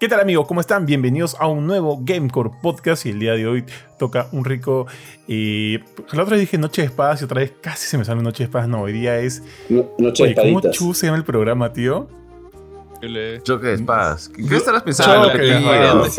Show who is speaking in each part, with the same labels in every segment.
Speaker 1: ¿Qué tal amigos? ¿Cómo están? Bienvenidos a un nuevo Gamecore Podcast y el día de hoy toca un rico... Y la otra vez dije Noche de Espadas y otra vez casi se me sale Noche de Espadas. No, hoy día es...
Speaker 2: noche de
Speaker 1: ¿Cómo chu se llama el programa, tío?
Speaker 3: Choque de espadas. ¿Qué estarás pensando?
Speaker 1: Choque de
Speaker 4: espadas.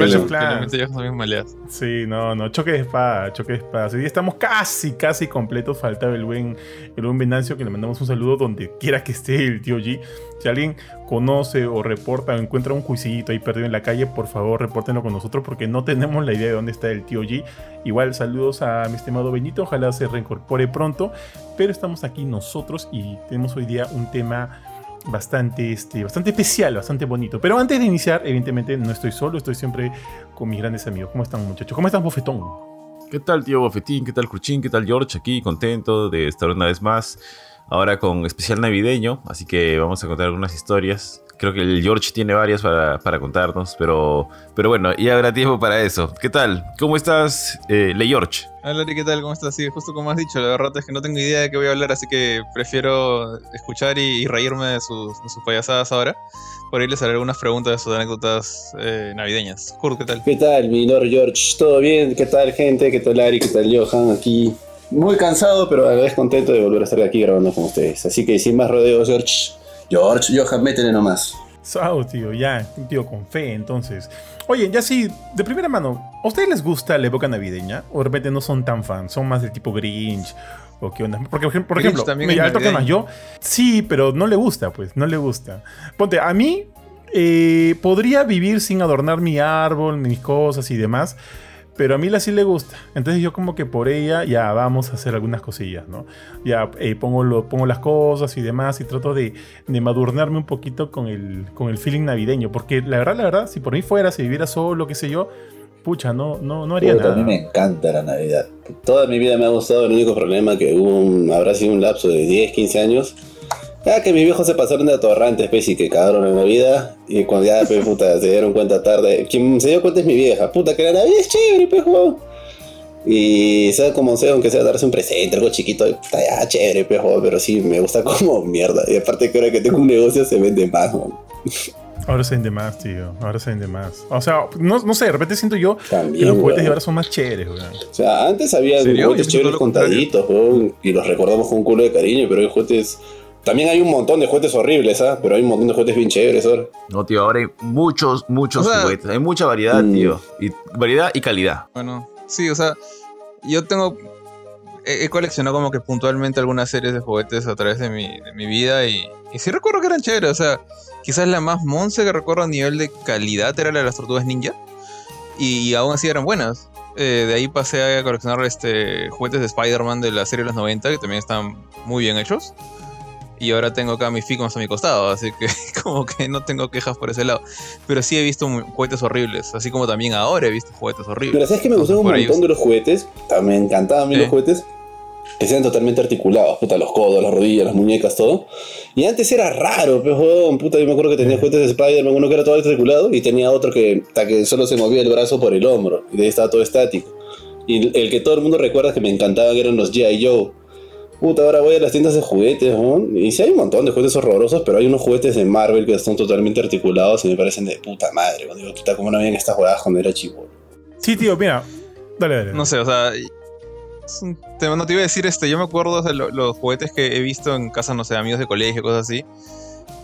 Speaker 1: Sí, no, no. Choque de espadas, choque de espadas. Hoy estamos casi, casi completos. Faltaba el buen, el buen Venancio, que le mandamos un saludo donde quiera que esté el tío G. Si alguien conoce o reporta o encuentra un juicillito ahí perdido en la calle, por favor, repórtenlo con nosotros porque no tenemos la idea de dónde está el tío G. Igual, saludos a mi estimado Benito. Ojalá se reincorpore pronto. Pero estamos aquí nosotros y tenemos hoy día un tema bastante, este, bastante especial, bastante bonito. Pero antes de iniciar, evidentemente no estoy solo, estoy siempre con mis grandes amigos. ¿Cómo están muchachos? ¿Cómo están, Bofetón?
Speaker 3: ¿Qué tal, tío Bofetín? ¿Qué tal, Cruchín? ¿Qué tal, George? Aquí contento de estar una vez más. Ahora con especial navideño, así que vamos a contar algunas historias Creo que el George tiene varias para, para, contarnos, pero, pero bueno, ya habrá tiempo para eso. ¿Qué tal? ¿Cómo estás, eh, Le George?
Speaker 4: Hola, ¿qué tal? ¿Cómo estás? Sí, justo como has dicho, la verdad es que no tengo idea de qué voy a hablar, así que prefiero escuchar y, reírme de sus, de sus, payasadas ahora. Por ahí les haré algunas preguntas de sus anécdotas eh, navideñas. Kurt, ¿qué tal?
Speaker 2: ¿Qué tal, mi Lord George? ¿Todo bien? ¿Qué tal, gente? ¿Qué tal, Ari? ¿Qué tal, Johan? Aquí muy cansado, pero a la vez contento de volver a estar aquí grabando con ustedes. Así que sin más rodeos, George, George, Johan, métele nomás.
Speaker 1: Sao, tío, ya, un tío con fe, entonces. Oye, ya sí, de primera mano, ¿a ustedes les gusta la época navideña? ¿O de repente no son tan fans? ¿Son más del tipo Grinch? ¿O qué onda? Porque, por ejemplo, mira, el toque más yo, sí, pero no le gusta, pues, no le gusta. Ponte, a mí eh, podría vivir sin adornar mi árbol, mis cosas y demás. Pero a mí la sí le gusta. Entonces yo como que por ella ya vamos a hacer algunas cosillas, ¿no? Ya eh, pongo, lo, pongo las cosas y demás y trato de, de madurnarme un poquito con el, con el feeling navideño. Porque la verdad, la verdad, si por mí fuera, si viviera solo, qué sé yo, pucha, no, no, no haría nada.
Speaker 2: A mí me encanta la Navidad. Toda mi vida me ha gustado. El único problema que hubo un, habrá sido un lapso de 10, 15 años Ah, que mis viejos se pasaron de atorrantes, pues, y que cagaron en la vida. Y cuando ya, pues, puta, se dieron cuenta tarde. Quien se dio cuenta es mi vieja. Puta, que la Navidad es chévere, pues, Y sea como sea, aunque sea darse un presente, algo chiquito, puta, ya, chévere, pues, Pero sí, me gusta como mierda. Y aparte que ahora que tengo un negocio se vende más,
Speaker 1: Ahora se vende más, tío. Ahora se vende más. O sea, no, no sé, de repente siento yo que los juguetes de ahora son más chéveres, weón.
Speaker 2: O sea, antes había juguetes chéveres contaditos, weón, y los recordamos con un culo de cariño, pero hay juguetes también hay un montón de juguetes horribles, ¿ah? Pero hay un montón de juguetes bien chéveres ahora.
Speaker 3: No, tío, ahora hay muchos, muchos juguetes. Hay mucha variedad, mm. tío. Y variedad y calidad.
Speaker 4: Bueno, sí, o sea, yo tengo. He, coleccionado como que puntualmente algunas series de juguetes a través de mi, de mi vida y, y sí recuerdo que eran chéveres. O sea, quizás la más monce que recuerdo a nivel de calidad era la de las tortugas ninja. Y aún así eran buenas. Eh, de ahí pasé a coleccionar este, juguetes de Spider-Man de la serie de los 90 que también están muy bien hechos y ahora tengo acá mis Ficons a mi costado, así que como que no tengo quejas por ese lado. Pero sí he visto juguetes horribles, así como también ahora he visto juguetes horribles.
Speaker 2: Pero sabes que me gustaron un montón de los juguetes, me encantaban a mí los juguetes, que sean totalmente articulados, puta, los codos, las rodillas, las muñecas, todo. Y antes era raro, pero puta, yo me acuerdo que tenía juguetes de Spider-Man, uno que era todo articulado, y tenía otro que, que solo se movía el brazo por el hombro, y de ahí estaba todo estático. Y el que todo el mundo recuerda que me encantaba que eran los G.I. Joe Puta, ahora voy a las tiendas de juguetes, ¿no? Y sí hay un montón de juguetes horrorosos, pero hay unos juguetes de Marvel que están totalmente articulados y me parecen de puta madre. Cuando digo, puta, ¿cómo no habían estas jugadas cuando era chivo?
Speaker 1: Sí, tío, mira. Dale, dale.
Speaker 4: No sé, o sea. no te iba a decir este. Yo me acuerdo de los juguetes que he visto en casa, no sé, amigos de colegio, cosas así.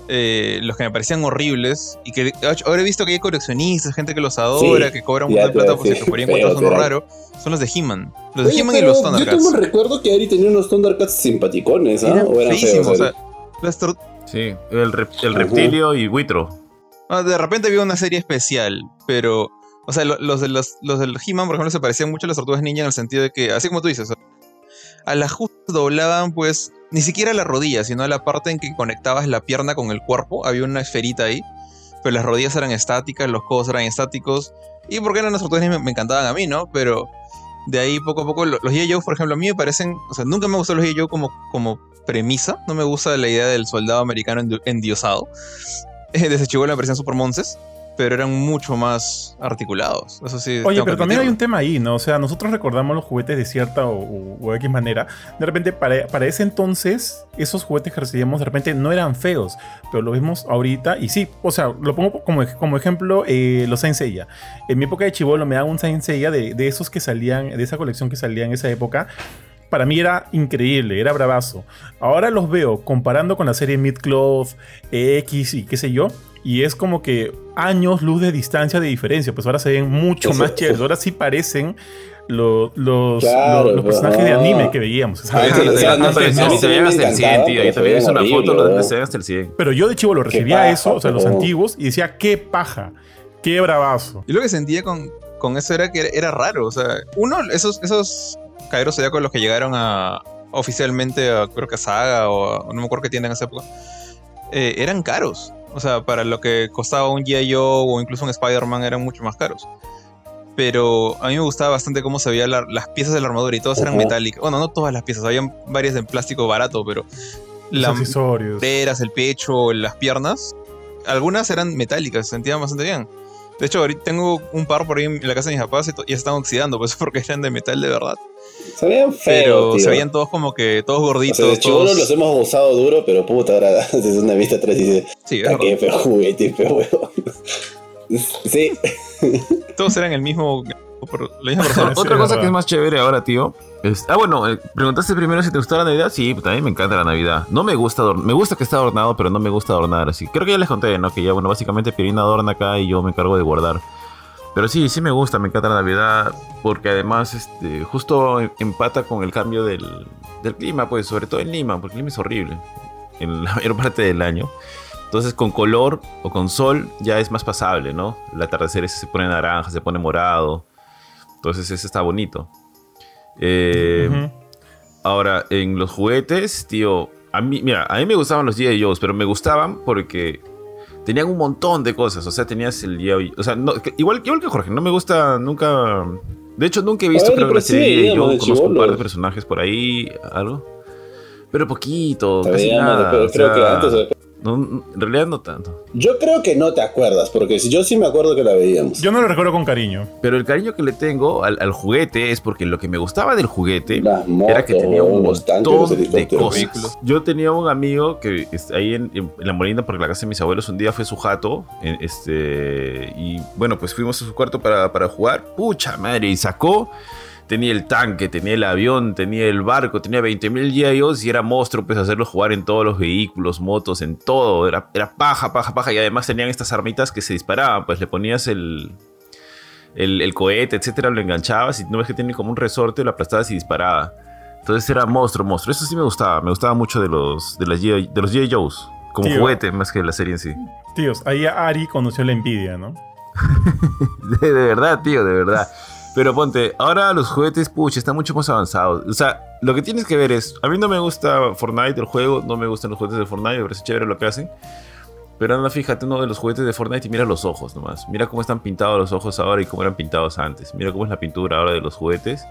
Speaker 4: Eh, los que me parecían horribles y que ahora he visto que hay coleccionistas, gente que los adora, que cobran un montón de plata porque se podría encontrar uno raro, son los de He-Man. Los de He-Man y los Thundercats.
Speaker 2: Yo tengo un recuerdo que Ari tenía unos Thundercats simpaticones, ¿ah? ¿no? O eran feísimos, o sea,
Speaker 3: Sí, el, el reptilio y Buitro.
Speaker 4: Ah, de repente había una serie especial, pero. O sea, los de los, los del He-Man, por ejemplo, se parecían mucho a las tortugas ninja en el sentido de que, así como tú dices, a la doblaban pues ni siquiera la rodilla, sino la parte en que conectabas la pierna con el cuerpo, había una esferita ahí, pero las rodillas eran estáticas, los codos eran estáticos, y porque eran las tortugas me, me encantaban a mí, ¿no? Pero de ahí poco a poco, los G.I. por ejemplo, a mí me parecen, o sea, nunca me gustó los G.I. como, como premisa, no me gusta la idea del soldado americano endiosado, desde chihuahua me super monces, pero eran mucho más articulados. Eso sí.
Speaker 1: Oye, pero también hay un tema ahí, ¿no? O sea, nosotros recordamos los juguetes de cierta o, de X manera. De repente, para, para, ese entonces, esos juguetes que recibíamos de repente no eran feos, pero lo vemos ahorita y sí, o sea, lo pongo como, como ejemplo eh, los Saint Seiya. En mi época de chivolo me daban un Saint Seiya de, de esos que salían, de esa colección que salía en esa época para mí era increíble, era bravazo. Ahora los veo comparando con la serie Midcloth, X y qué sé yo, y es como que años luz de distancia de diferencia. Pues ahora se ven mucho más chéveres. Ahora sí parecen los, los, personajes de anime que veíamos. Pero yo de chivo lo recibía eso, o sea, los antiguos, y decía, qué paja, qué bravazo.
Speaker 4: Y lo que sentía con, con eso era que era, raro. O sea, uno, esos, esos sería con los que llegaron a oficialmente a, creo que a Saga o no me acuerdo qué tienen en esa época, eh, eran caros. O sea, para lo que costaba un G.I. Joe o incluso un Spider-Man eran mucho más caros. Pero a mí me gustaba bastante cómo se veían las piezas de la armadura y todas eran metálicas. Bueno, no todas las piezas, habían varias en plástico barato, pero
Speaker 1: las
Speaker 4: peras, el pecho, las piernas, algunas eran metálicas, se sentían bastante bien. De hecho, ahorita tengo un par por ahí en la casa de mis papás y ya están oxidando, pues porque eran de metal de verdad.
Speaker 2: Se veían feos. Pero
Speaker 4: se veían todos como que todos gorditos. O
Speaker 2: sea, los hemos usado duro, pero puta, ahora desde una vista atrás y dice. Sí, es qué feo juguete, feo huevo. sí.
Speaker 4: Todos eran el mismo.
Speaker 3: Otra cosa que es más chévere ahora, tío. ah, bueno, eh, preguntaste primero si te gusta la Navidad. Sí, también me encanta la Navidad. No me gusta me gusta que esté adornado, pero no me gusta adornar así. Creo que ya les conté, ¿no? Que ya, bueno, básicamente Pirina adorna acá y yo me encargo de guardar. Pero sí, sí me gusta, me encanta la Navidad, porque además este, justo empata con el cambio del, clima, pues sobre todo en Lima, porque el clima es horrible en la mayor parte del año. Entonces con color o con sol ya es más pasable, ¿no? El atardecer se pone naranja, se pone morado. Entonces ese está bonito. Eh, ahora, en los juguetes, tío, a mí, mira, a mí me gustaban los G.I. Joe's, pero me gustaban porque tenían un montón de cosas. O sea, tenías el O sea, igual, igual que Jorge, no me gusta nunca. De hecho, nunca he visto, creo que la serie yo conozco un par de personajes por ahí, algo. Pero poquito, casi nada. Pero creo que antes en realidad no tanto.
Speaker 2: Yo creo que no te acuerdas, porque yo sí me acuerdo que la veíamos.
Speaker 1: Yo no lo recuerdo con cariño.
Speaker 3: Pero el cariño que le tengo al, juguete es porque lo que me gustaba del juguete era que tenía un montón de cosas. Yo tenía un amigo que ahí en, la Molina, porque la casa de mis abuelos un día fue su jato, este, y bueno, pues fuimos a su cuarto para, para jugar. Pucha madre, y sacó tenía el tanque, tenía el avión, tenía el barco, tenía 20.000 GIOs y era monstruo pues hacerlo jugar en todos los vehículos, motos, en todo. Era, era paja, paja, paja. Y además tenían estas armitas que se disparaban, pues le ponías el, el, cohete, etcétera, lo enganchabas y no ves que tiene como un resorte, lo aplastabas y disparaba. Entonces era monstruo, monstruo. Eso sí me gustaba, me gustaba mucho de los, de las de los G.I. Joes, como juguete más que la serie en sí.
Speaker 1: Tíos, ahí Ari conoció la envidia, ¿no?
Speaker 3: de verdad, tío, de verdad. Pero ponte, ahora los juguetes, pucha, están mucho más avanzados. O sea, lo que tienes que ver es, a mí no me gusta Fortnite, el juego, no me gustan los juguetes de Fortnite, me parece chévere lo que hacen. Pero anda, fíjate uno de los juguetes de Fortnite y mira los ojos nomás. Mira cómo están pintados los ojos ahora y cómo eran pintados antes. Mira cómo es la pintura ahora de los juguetes.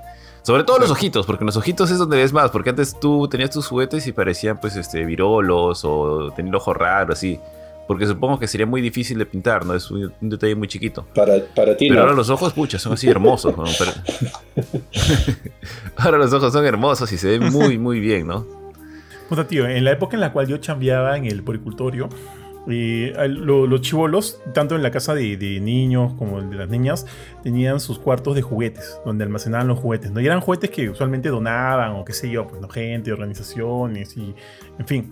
Speaker 3: Sobre todo los ojitos, porque los ojitos es donde ves más. Porque antes tú tenías tus juguetes y parecían pues este virolos o tenían el ojo raro, así. Porque supongo que sería muy difícil de pintar, ¿no? Es un, detalle muy chiquito.
Speaker 2: Para, para ti,
Speaker 3: Pero ahora los ojos, pucha, son así hermosos, ¿no? ahora los ojos son hermosos y se ven muy, muy bien, ¿no?
Speaker 1: Puta, tío, en la época en la cual yo chambeaba en el poricultorio, eh, los chivolos, tanto en la casa de, niños como de las niñas, tenían sus cuartos de juguetes, donde almacenaban los juguetes. ¿no? Y eran juguetes que usualmente donaban, o qué sé yo, pues, ¿no? gente, organizaciones, y en fin.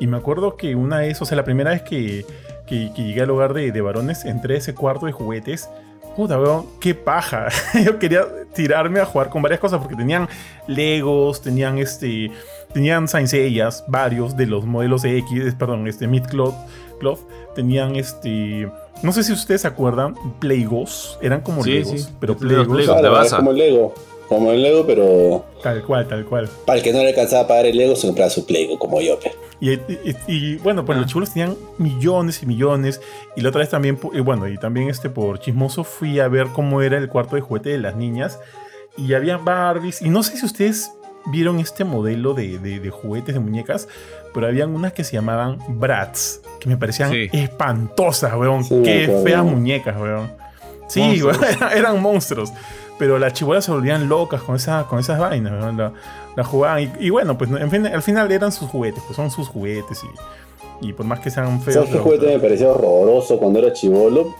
Speaker 1: Y me acuerdo que una vez, o sea, la primera vez que, llegué al hogar de, varones, entré a ese cuarto de juguetes. Puta, weón, qué paja. Yo quería tirarme a jugar con varias cosas porque tenían Legos, tenían este. Tenían Sainzellas, varios de los modelos de X, perdón, este Midcloth, Cloth, tenían este. No sé si ustedes se acuerdan, Playgos, eran como Legos, pero Playgos.
Speaker 2: Claro, como Lego. Como el Lego, pero.
Speaker 1: Tal cual, tal cual.
Speaker 2: Para el que no le alcanzaba a pagar el Lego, se compraba su Playgo, como yo,
Speaker 1: y, bueno, pues los ah. chulos tenían millones y millones. Y la otra vez también, y bueno, y también este por chismoso fui a ver cómo era el cuarto de juguete de las niñas. Y había Barbies. Y no sé si ustedes vieron este modelo de, de, juguetes de muñecas, pero habían unas que se llamaban Brats. que me parecían espantosas, weón. Qué feas muñecas, weón. Sí, weón, eran monstruos. Pero las chibolas se volvían locas con, esa, con esas vainas, weón. La, jugaban. Y, bueno, pues en fin, al final eran sus juguetes, pues son sus juguetes. Y, y por más que sean feos.
Speaker 2: ¿Sabes qué juguete me parecía horroroso cuando era chivolo?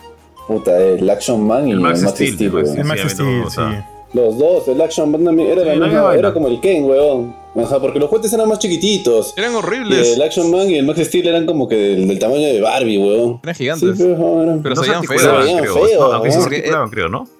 Speaker 2: Puta, el Action Man y el Max, Steel.
Speaker 1: Pues, el Max Steel, sí.
Speaker 2: Los dos, el Action Man era, la misma, era como el Ken, weón. Ajá, porque los juguetes eran más chiquititos.
Speaker 4: Eran horribles.
Speaker 2: el Action Man y el Max Steel eran como que del, tamaño de Barbie, weón.
Speaker 4: Eran gigantes. Sí,
Speaker 3: pero, pero se veían feos. Se veían feos. Aunque se articulaban, creo, ¿no?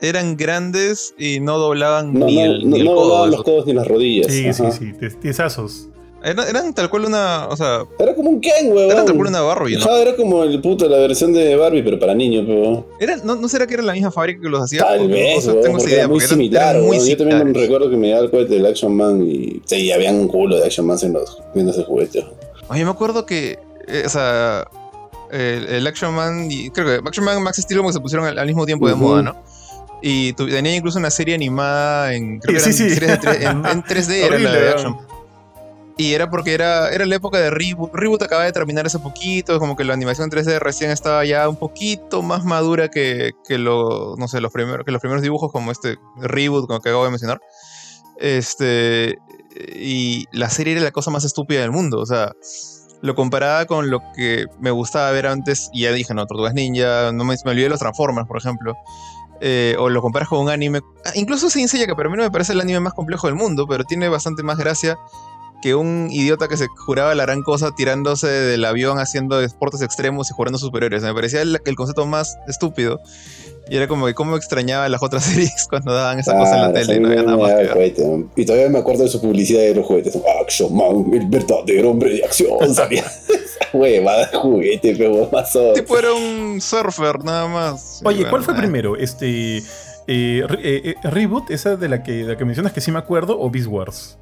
Speaker 4: Eran grandes y no doblaban ni el,
Speaker 2: no, no doblaban los codos ni las rodillas.
Speaker 1: Sí, sí, sí. Tiesazos.
Speaker 4: Eran, tal cual una. O sea.
Speaker 2: Era como un Ken, weón.
Speaker 4: Era tal cual una Barbie,
Speaker 2: ¿no? era como el puto, la versión de Barbie, pero para niños, weón.
Speaker 4: Era, no, ¿No será que era la misma fábrica que los hacía?
Speaker 2: Tal vez, o tengo idea, era muy similar, muy Yo también recuerdo que me daba el juguete del Action Man y. Sí, había un culo de Action Man en los, viendo ese juguete.
Speaker 4: Oye, me acuerdo que. Eh, o sea. El, Action Man y. Creo que Action Man y Max Steel como que se pusieron al, mismo tiempo de moda, ¿no? Y tenía incluso una serie animada en. Creo que sí, sí. en, 3D era la de Action. Y era porque era, era la época de Reboot. Reboot acaba de terminar hace poquito, como que la animación 3D recién estaba ya un poquito más madura que, que, lo, no sé, los, primeros, que los primeros dibujos como este Reboot, como que acabo de mencionar. Este, y la serie era la cosa más estúpida del mundo, o sea, lo comparaba con lo que me gustaba ver antes, y ya dije, no, Tortugas Ninja, no me, me olvidé de los Transformers, por ejemplo. Eh, o lo comparas con un anime, ah, incluso sin Seiya, que para mí no me parece el anime más complejo del mundo, pero tiene bastante más gracia que un idiota que se juraba la gran cosa tirándose del avión haciendo deportes extremos y jugando superiores. Me parecía el, concepto más estúpido. Y era como que cómo extrañaba las otras series cuando daban esa cosa en la tele y no había nada más que
Speaker 2: Y todavía me acuerdo de su publicidad de los juguetes. Action Man, el verdadero hombre de acción. Huevada de juguete, pero o
Speaker 4: Tipo era un surfer, nada más.
Speaker 1: Oye, ¿cuál fue primero? Este. Eh, eh, eh, Reboot, esa de la que, de la que mencionas que sí me acuerdo, o Beast Wars?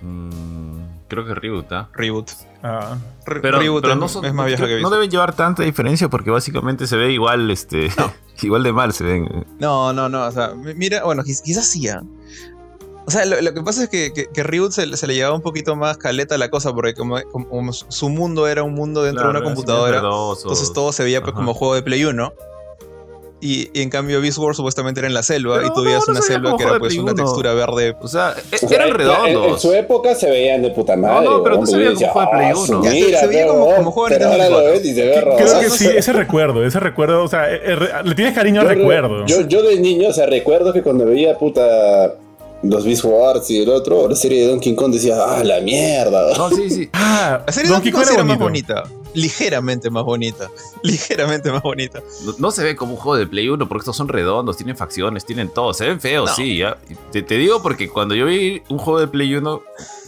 Speaker 3: Mm, creo que Reboot, ¿ah?
Speaker 4: Reboot.
Speaker 1: Ah.
Speaker 3: Pero, Reboot no es más vieja que No deben llevar tanta diferencia porque básicamente se ve igual, este, igual de mal se ven.
Speaker 4: No, no, no. O sea, mira, bueno, quizás sí. ¿ah? O sea, lo, que pasa es que, que, Reboot se, le llevaba un poquito más caleta a la cosa, porque como, su mundo era un mundo dentro de una computadora, entonces todo se veía pues, como juego de Play 1. Y, en cambio Beast Wars supuestamente era en la selva y tú veías una selva que era pues una textura verde.
Speaker 3: O sea, e- eran redondos.
Speaker 2: En, su época se veían de puta madre.
Speaker 3: No, no, pero tú se veía como juego de Play 1.
Speaker 2: Mira, se, veía como, como juego de Play
Speaker 1: Creo que sí, ese recuerdo, ese recuerdo, o sea, eh, le tienes cariño al recuerdo.
Speaker 2: Yo, yo de niño, o sea, recuerdo que cuando veía puta los Beast Wars y el otro, la serie de Donkey Kong decía, ah, la mierda.
Speaker 3: No, sí, sí.
Speaker 4: Ah, la serie de Donkey, Kong era más bonita. Ligeramente más bonita. Ligeramente más bonita.
Speaker 3: No, se ve como un juego de Play 1 porque estos son redondos, tienen facciones, tienen todo. Se ven feos, sí. ¿ya? Te, te, digo porque cuando yo vi un juego de Play 1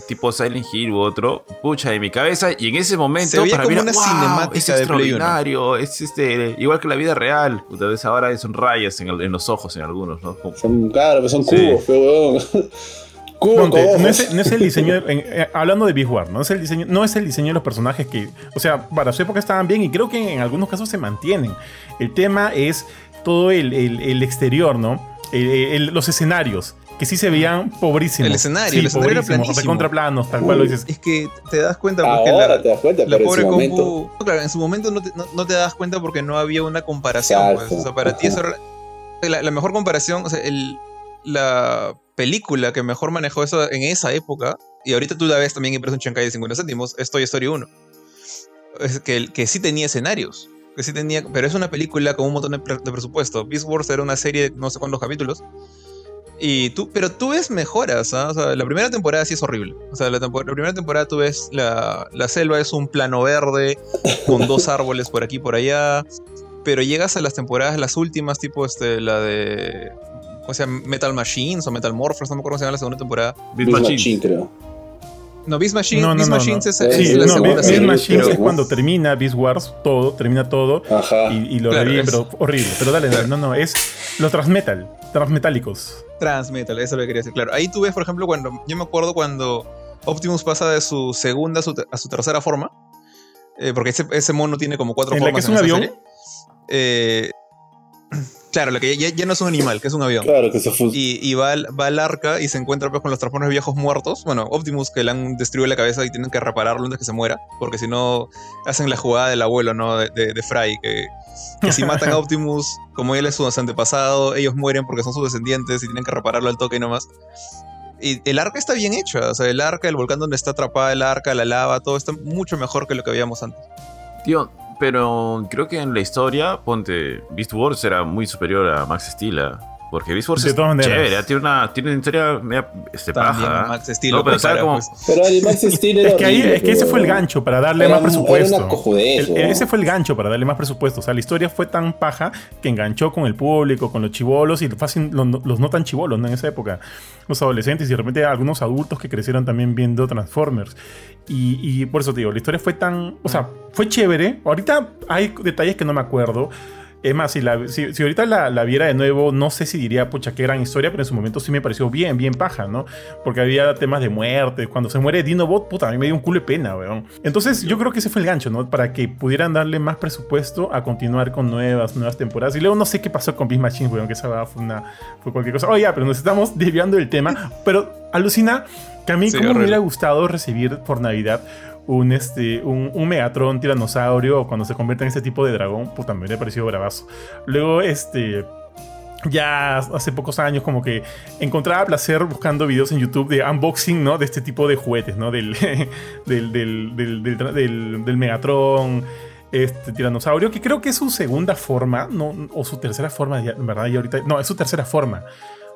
Speaker 3: tipo Silent Hill u otro, pucha, en mi cabeza, y en ese momento
Speaker 4: se veía como una cinemática
Speaker 3: es extraordinario, es este, igual que la vida real. Tal vez ahora son rayas en, en, los ojos en algunos, ¿no?
Speaker 2: Son, claro, son cubos, pero
Speaker 1: no, es, no, es, el diseño, eh, hablando de Big War, no es, el diseño, no es el diseño de los personajes que, o sea, para su época estaban bien y creo que en algunos casos se mantienen. El tema es todo el, el, exterior, ¿no? los escenarios que sí se veían pobrísimos.
Speaker 4: El escenario, el escenario era planísimo.
Speaker 1: Contraplanos, tal cual lo dices.
Speaker 4: Es que te das cuenta porque
Speaker 2: Ahora la, te das cuenta,
Speaker 4: la pobre compu. Claro, en su momento no te, no, te, das cuenta porque no había una comparación. Pues. O sea, para ti eso era la, mejor comparación, o sea, el, la película que mejor manejó eso en esa época, y ahorita tú la ves también en Precio Chancay de 50 céntimos, es Toy Story 1. Es que, que sí tenía escenarios. Que sí tenía, pero es una película con un montón de, de presupuesto. Beast Wars era una serie de no sé cuántos capítulos y tú, pero tú ves mejoras, ¿ah? O sea, la primera temporada sí es horrible. O sea, la, primera temporada tú ves la, la, selva es un plano verde con dos árboles por aquí y por allá. Pero llegas a las temporadas, las últimas, tipo este, la de. ¿Cómo se llama? Metal Machines o Metal Morphers, no me acuerdo cómo se llama la segunda temporada.
Speaker 2: Beast Machine, creo.
Speaker 4: No, Beast Machine, no, no, Beast Machines es,
Speaker 1: sí, la segunda Beast Machines es cuando termina Beast Wars, todo, termina todo. Ajá. Y, y lo claro, pero horrible. Pero dale, dale, no, no, es los Transmetal, Transmetálicos.
Speaker 4: Transmetal, eso lo que quería decir, claro. Ahí tú ves, por ejemplo, cuando. Yo me acuerdo cuando Optimus pasa de su segunda a su, tercera forma. Eh, porque ese, ese, mono tiene como cuatro
Speaker 1: ¿En
Speaker 4: formas.
Speaker 1: La que es un avión?
Speaker 4: Eh, Claro, lo que ya, no es un animal, que es un avión.
Speaker 2: Claro, que se fue.
Speaker 4: Y, va, al, va, al arca y se encuentra pues, con los transformers viejos muertos. Bueno, Optimus que le han destruido la cabeza y tienen que repararlo antes que se muera. Porque si no, hacen la jugada del abuelo, ¿no? De, de, Fry, que, que si matan a Optimus, como él es su antepasado, ellos mueren porque son sus descendientes y tienen que repararlo al toque y nomás. Y el arca está bien hecho, o sea, el arca, el volcán donde está atrapada el arca, la lava, todo está mucho mejor que lo que habíamos antes.
Speaker 3: Tío, pero creo que en la historia, ponte, Beast Wars era muy superior a Max Steel. ¿ah? Porque Beast Wars es chévere, tiene una, tiene una historia media este, paja.
Speaker 4: Max Steel no, pero,
Speaker 2: pues. pero el Max Steel era
Speaker 1: es, que ahí, es que ese fue el gancho para darle más presupuesto. ese fue el gancho para darle más presupuesto. O sea, la historia fue tan paja que enganchó con el público, con los chivolos y fácil, los, los, no tan chivolos ¿no? en esa época. Los adolescentes y de repente algunos adultos que crecieron también viendo Transformers. Y, y por eso te digo, la historia fue tan. O sea, fue chévere. Ahorita hay detalles que no me acuerdo. Es más, si, la, si, ahorita la, viera de nuevo, no sé si diría, pucha, qué gran historia, pero en su momento sí me pareció bien, bien paja, ¿no? Porque había temas de muerte. Cuando se muere Dinobot, puta, a mí me dio un culo de pena, weón. Entonces, yo creo que ese fue el gancho, ¿no? Para que pudieran darle más presupuesto a continuar con nuevas, nuevas temporadas. Y luego no sé qué pasó con Beast Machine, weón, que esa fue, una, fue cualquier cosa. Oh, ya, pero nos estamos desviando del tema. Pero alucina que a mí, como me hubiera gustado recibir por Navidad un, este, un, un, Megatron tiranosaurio o cuando se convierte en este tipo de dragón, pues también me ha parecido bravazo. Luego, este. Ya hace pocos años como que encontraba placer buscando videos en YouTube de unboxing, ¿no? De este tipo de juguetes, ¿no? Del, del, del, del, del Megatron, este tiranosaurio, que creo que es su segunda forma, no, o su tercera forma, en verdad, y ahorita, no, es su tercera forma.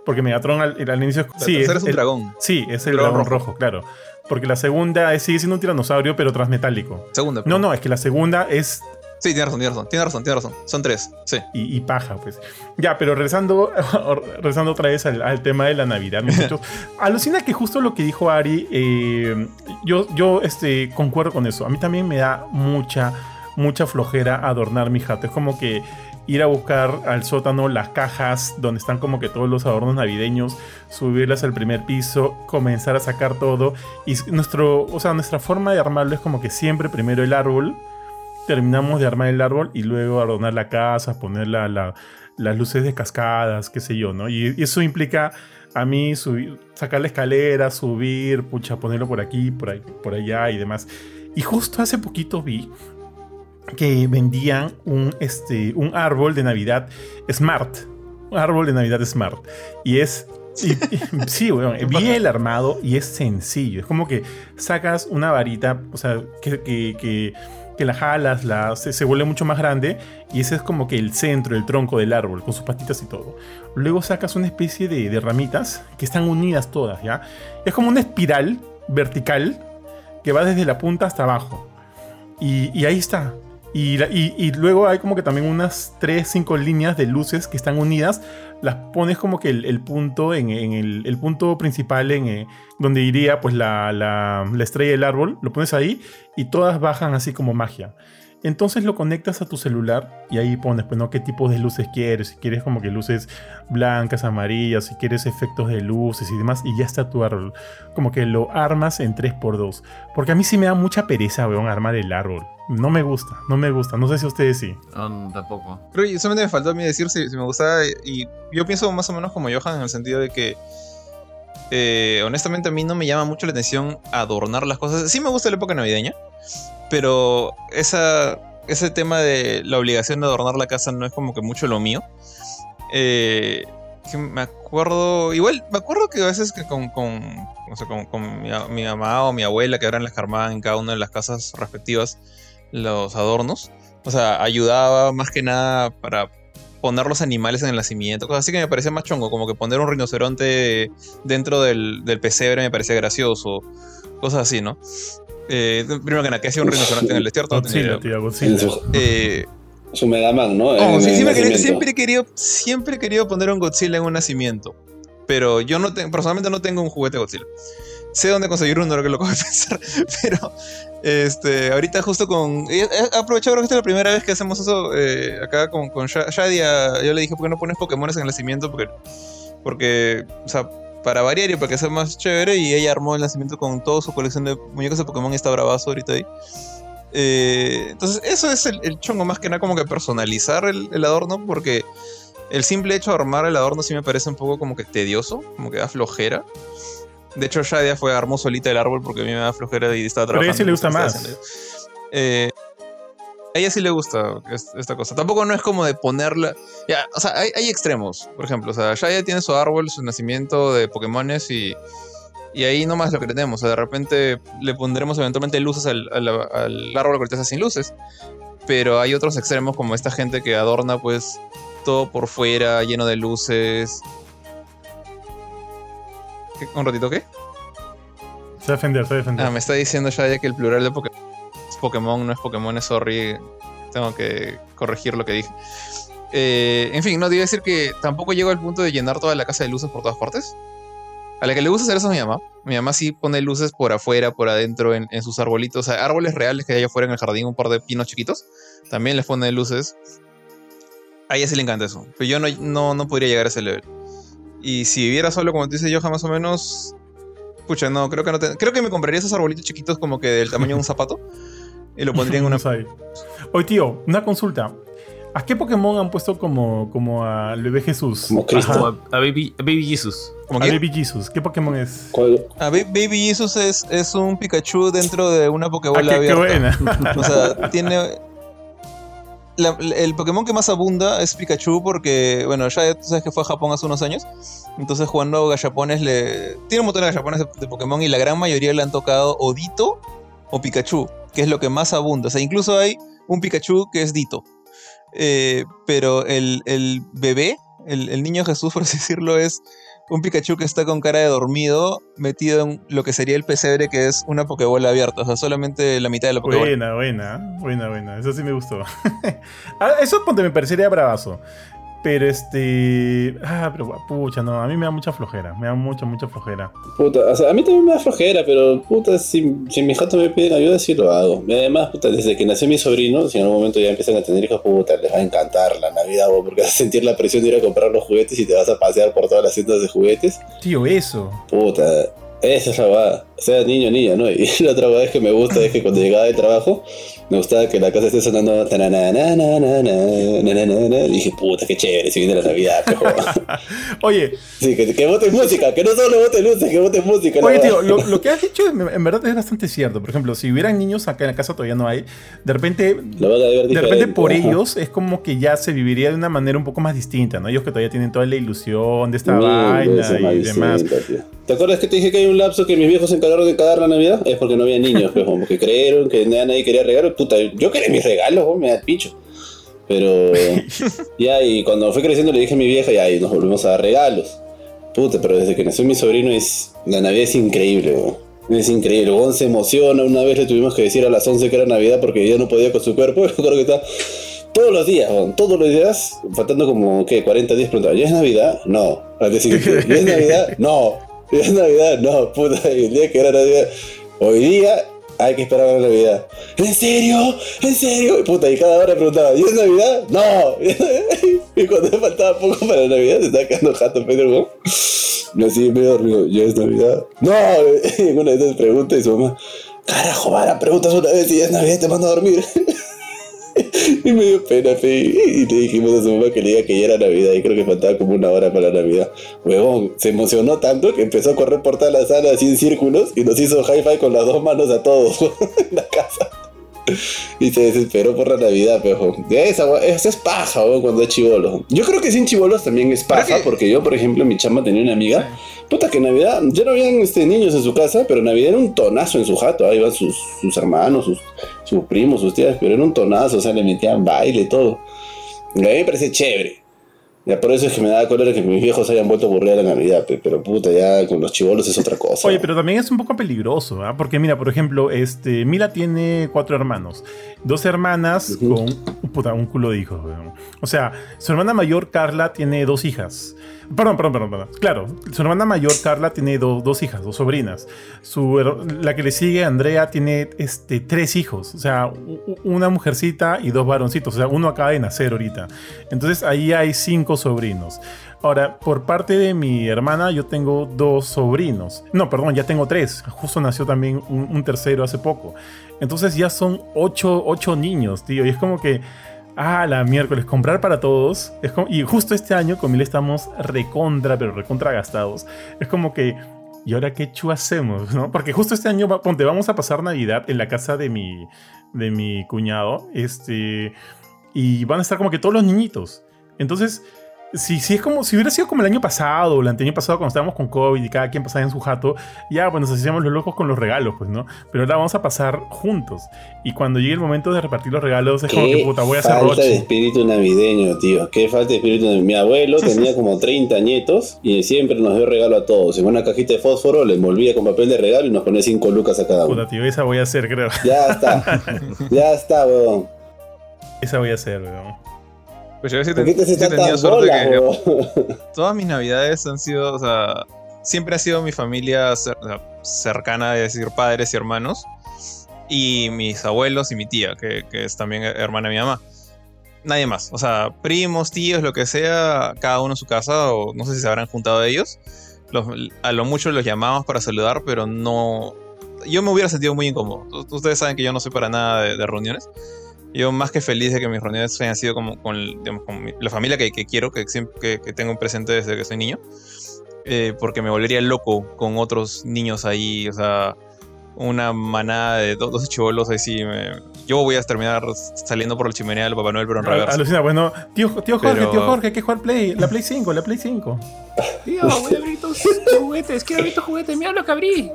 Speaker 1: Porque Megatron al, al inicio...
Speaker 4: sí, es, un dragón.
Speaker 1: Sí, es el dragón, rojo. claro. Porque la segunda sigue siendo un tiranosaurio, pero transmetálico.
Speaker 4: Segunda.
Speaker 1: No, no, es que la segunda es
Speaker 4: Sí, tiene razón, tiene razón, tiene razón, tiene razón. Son tres, sí.
Speaker 1: Y, paja, pues. Ya, pero regresando, regresando otra vez al, tema de la Navidad, muchachos. alucina que justo lo que dijo Ari, eh, yo, yo este, concuerdo con eso. A mí también me da mucha, mucha flojera adornar mi jato. Es como que ir a buscar al sótano las cajas donde están como que todos los adornos navideños, subirlas al primer piso, comenzar a sacar todo. Y nuestro, o sea, nuestra forma de armarlo es como que siempre primero el árbol, terminamos de armar el árbol y luego adornar la casa, poner las luces de cascadas, qué sé yo, ¿no? Y, eso implica a mí subir, sacar la escalera, subir, pucha, ponerlo por aquí, por, ahí, por allá y demás. Y justo hace poquito vi que vendían un, este, un árbol de Navidad Smart. Un árbol de Navidad Smart. Y es sí, bueno, bien armado y es sencillo. Es como que sacas una varita, o sea, que, que, que, la jalas, la, se, vuelve mucho más grande y ese es como que el centro, el tronco del árbol, con sus patitas y todo. Luego sacas una especie de, de ramitas que están unidas todas, ¿ya? Es como una espiral vertical que va desde la punta hasta abajo. Y, y ahí está. Y, luego hay como que también unas 3, 5 líneas de luces que están unidas. Las pones como que el, punto en, el, punto principal en eh, donde iría pues la, la, la, estrella del árbol. Lo pones ahí y todas bajan así como magia. Entonces lo conectas a tu celular y ahí pones, pues, ¿no? ¿Qué tipo de luces quieres? Si quieres como que luces blancas, amarillas, si quieres efectos de luces y demás, y ya está tu árbol. Como que lo armas en 3x2. Porque a mí sí me da mucha pereza, weón, armar el árbol. No me gusta, no me gusta. No sé si a ustedes sí.
Speaker 3: No, tampoco.
Speaker 4: Creo que solamente me faltó a mí decir si, me gustaba. Y yo pienso más o menos como Johan en el sentido de que. Eh, honestamente a mí no me llama mucho la atención adornar las cosas. Sí me gusta la época navideña. Pero esa, ese tema de la obligación de adornar la casa no es como que mucho lo mío. Eh, me acuerdo, igual, me acuerdo que a veces que con, con, mi, mamá o mi abuela que eran las que en cada una de las casas respectivas los adornos, o sea, ayudaba más que nada para poner los animales en el nacimiento, cosas así que me parecía más chongo, como que poner un rinoceronte dentro del, del pesebre me parecía gracioso, cosas así, ¿no? Eh, primero que nada, que hacía un rinoceronte en el desierto.
Speaker 1: Godzilla, tío, Godzilla.
Speaker 2: Eh, su Megaman, ¿no?
Speaker 4: Oh, sí, siempre, he querido, siempre he querido poner un Godzilla en un nacimiento. Pero yo no tengo, personalmente no tengo un juguete Godzilla. Sé dónde conseguir uno, lo que lo acabo de pensar. Pero este, ahorita justo con. He aprovechado, creo que esta es la primera vez que hacemos eso eh, acá con, con Shadia. Yo le dije, ¿por qué no pones Pokémon en el nacimiento? Porque, porque, o sea, para variar y para que sea más chévere. Y ella armó el nacimiento con toda su colección de muñecos de Pokémon y está bravazo ahorita ahí. Eh, entonces, eso es el, chongo más que nada, como que personalizar el, adorno, porque el simple hecho de armar el adorno sí me parece un poco como que tedioso, como que da flojera. De hecho, Shadia fue armó solita el árbol porque a mí me da flojera y estaba trabajando.
Speaker 1: Pero a ella sí le gusta más.
Speaker 4: Eh, a ella sí le gusta esta cosa. Tampoco no es como de ponerla. Ya, o sea, hay, extremos. Por ejemplo, o sea, Shadia tiene su árbol, su nacimiento de Pokémones y. Y ahí nomás lo que tenemos. O sea, de repente le pondremos eventualmente luces al, al, al árbol está sin luces. Pero hay otros extremos como esta gente que adorna pues todo por fuera, lleno de luces. ¿Un ratito qué?
Speaker 1: Se va a defender, se va a defender.
Speaker 4: Ah, me está diciendo ya que el plural de Pokémon Pokémon, no es Pokémon, es sorry. Tengo que corregir lo que dije. Eh, en fin, no, digo decir que tampoco llego al punto de llenar toda la casa de luces por todas partes. A la que le gusta hacer eso es mi mamá. Mi mamá sí pone luces por afuera, por adentro, en, sus arbolitos. O sea, árboles reales que hay afuera en el jardín, un par de pinos chiquitos. También les pone luces. A ella sí le encanta eso. Pero yo no, no, no podría llegar a ese level. Y si viviera solo, como te dice yo, más o menos. Pucha, no, creo que no Creo que me compraría esos arbolitos chiquitos como que del tamaño de un zapato. y lo pondría en una.
Speaker 1: Oye, tío, una consulta. ¿A qué Pokémon han puesto como, como al bebé Jesús?
Speaker 3: Como Cristo. A, Baby, Baby Jesus.
Speaker 1: a Baby Jesus. ¿Qué Pokémon es?
Speaker 4: A Baby Jesus es, es un Pikachu dentro de una Pokébola ah, qué, abierta. Qué buena. o sea, tiene el Pokémon que más abunda es Pikachu porque, bueno, ya tú sabes que fue a Japón hace unos años. Entonces jugando gallapones le... Tiene un montón de gallapones de, Pokémon y la gran mayoría le han tocado o Dito o Pikachu, que es lo que más abunda. O sea, incluso hay un Pikachu que es Dito. Eh, pero el, bebé, el, el, niño Jesús, por así decirlo, es un Pikachu que está con cara de dormido, metido en lo que sería el pesebre, que es una Pokébola abierta. O sea, solamente la mitad de la Pokébola.
Speaker 1: Buena, buena, buena, buena. Eso sí me gustó. Ah, eso ponte, me parecería bravazo. Pero este. Ah, pero pucha, no. A mí me da mucha flojera. Me da mucha, mucha flojera.
Speaker 2: Puta, o sea, a mí también me da flojera, pero puta, si, si mis jatos me piden ayuda, sí lo hago. Y además, puta, desde que nació mi sobrino, si en algún momento ya empiezan a tener hijos, puta, les va a encantar la Navidad, porque vas a sentir la presión de ir a comprar los juguetes y te vas a pasear por todas las tiendas de juguetes.
Speaker 1: Tío, eso.
Speaker 2: Puta, esa es la va, sea niño o niña, ¿no? Y la otra vez que me gusta es que cuando llegaba de trabajo, me gustaba que la casa esté sonando. Y dije, puta, qué chévere, si viene la Navidad,
Speaker 1: Oye.
Speaker 2: Sí, que, que música, que no solo vote luces, que vote música.
Speaker 1: Oye, tío, lo, lo, que has dicho en verdad es bastante cierto. Por ejemplo, si hubieran niños acá en la casa todavía no hay, de repente, de repente por ellos es como que ya se viviría de una manera un poco más distinta, ¿no? Ellos que todavía tienen toda la ilusión de esta vaina y demás.
Speaker 2: ¿Te acuerdas que te dije que hay un lapso que mis viejos se de cagar la Navidad? Es porque no había niños, pues, porque creyeron que nadie quería regalos. Puta, yo quería mis regalos, me da picho. Pero ya, y cuando fui creciendo le dije a mi vieja, ya, y nos volvimos a dar regalos. Puta, pero desde que nació mi sobrino es. La Navidad es increíble, Es increíble. Gon se emociona. Una vez le tuvimos que decir a las 11 que era Navidad porque ya no podía con su cuerpo. Yo creo que está. Todos los días, todos los días, faltando como, ¿qué? 40 días, preguntaba, ¿ya es Navidad? No. ¿ya es Navidad? No. ¿Ya es Navidad? No, puta. El día que era Navidad. Hoy día hay que esperar a la Navidad. ¿En serio? ¿En serio? Y puta, y cada hora preguntaba, ¿y es Navidad? ¡No! y cuando faltaba poco para la Navidad, se estaba quedando jato Pedro, ¿no? Y así medio dormido, ¿ya es Navidad? ¡No! Y una vez pregunta y su mamá, carajo, vara, preguntas una vez y es Navidad te mando a dormir. Y me dio pena, fe. Y le dijimos a su mamá que le diga que ya era Navidad. Y creo que faltaba como una hora para Navidad. Huevón, se emocionó tanto que empezó a correr por toda la sala así en círculos y nos hizo hi-fi con las dos manos a todos en la casa. Y se desesperó por la Navidad, pero esa, esa es paja, cuando es chivolo. Yo creo que sin chivolos también es paja, porque yo, por ejemplo, mi chama tenía una amiga Puta que Navidad, ya no habían este, niños en su casa, pero Navidad era un tonazo en su jato. Ahí iban sus, hermanos, sus, primos, sus tías, pero era un tonazo, o sea, le metían baile y todo. a mí me parece chévere. Ya por eso es que me da cólera que mis viejos hayan vuelto a aburrir la Navidad, pero puta, ya con los chivolos es otra cosa.
Speaker 1: Oye, pero también es un poco peligroso, ¿ah? Porque mira, por ejemplo, este, Mila tiene cuatro hermanos, dos hermanas con puta, un culo de hijos. O sea, su hermana mayor, Carla, tiene dos hijas. Perdón, perdón, perdón, perdón. Claro, su hermana mayor, Carla, tiene dos hijas, dos sobrinas. Su, la que le sigue, Andrea, tiene este, tres hijos. O sea, una mujercita y dos varoncitos. O sea, uno acaba de nacer ahorita. Entonces ahí hay cinco sobrinos. Ahora, por parte de mi hermana, yo tengo dos sobrinos. No, perdón, ya tengo tres. Justo nació también un, tercero hace poco. Entonces ya son ocho, ocho niños, tío. Y es como que ah, la miércoles, comprar para todos. Es y justo este año con Mil estamos recontra, pero recontra gastados. Es como que, ¿y ahora qué chu hacemos? ¿no? Porque justo este año, ponte, vamos a pasar Navidad en la casa de mi, de mi cuñado. Este, y van a estar como que todos los niñitos. Entonces, si, si es como, si hubiera sido como el año pasado o el año pasado cuando estábamos con COVID y cada quien pasaba en su jato, ya, pues nos hacíamos los locos con los regalos, pues, ¿no? Pero ahora vamos a pasar juntos. Y cuando llegue el momento de repartir los regalos, es como que puta, voy a hacer
Speaker 2: Falta de espíritu navideño, tío. Qué falta de espíritu navideño. Mi abuelo tenía como 30 nietos y siempre nos dio regalo a todos. En una cajita de fósforo le envolvía con papel de regalo y nos ponía 5 lucas a cada uno.
Speaker 1: Puta, tío, esa voy a hacer, creo.
Speaker 2: Ya está. ya está, weón.
Speaker 1: Esa voy a hacer, weón.
Speaker 4: Pues yo sí, te, he tenido suerte que, todas mis navidades han sido, o sea, siempre ha sido mi familia cercana, es decir, padres y hermanos, y mis abuelos y mi tía, que, es también hermana de mi mamá. Nadie más, o sea, primos, tíos, lo que sea, cada uno en su casa, o no sé si se habrán juntado ellos. a lo mucho los llamamos para saludar, pero no. Yo me hubiera sentido muy incómodo. Ustedes saben que yo no soy para nada de reuniones. Yo más que feliz de que mis reuniones hayan sido como con, la familia que, quiero, que, siempre, que, tengo presente desde que soy niño. Eh, porque me volvería loco con otros niños ahí, o sea, una manada de dos chivolos así. yo voy a terminar saliendo por la chimenea del Papá Noel, pero en reversa.
Speaker 1: Alucina, bueno, tío, tío Jorge, tío Jorge, ¿qué jugar Play? La Play 5, la Play 5.
Speaker 5: Tío, voy a abrir tus juguetes, quiero abrir tus juguetes, mira lo que abrí.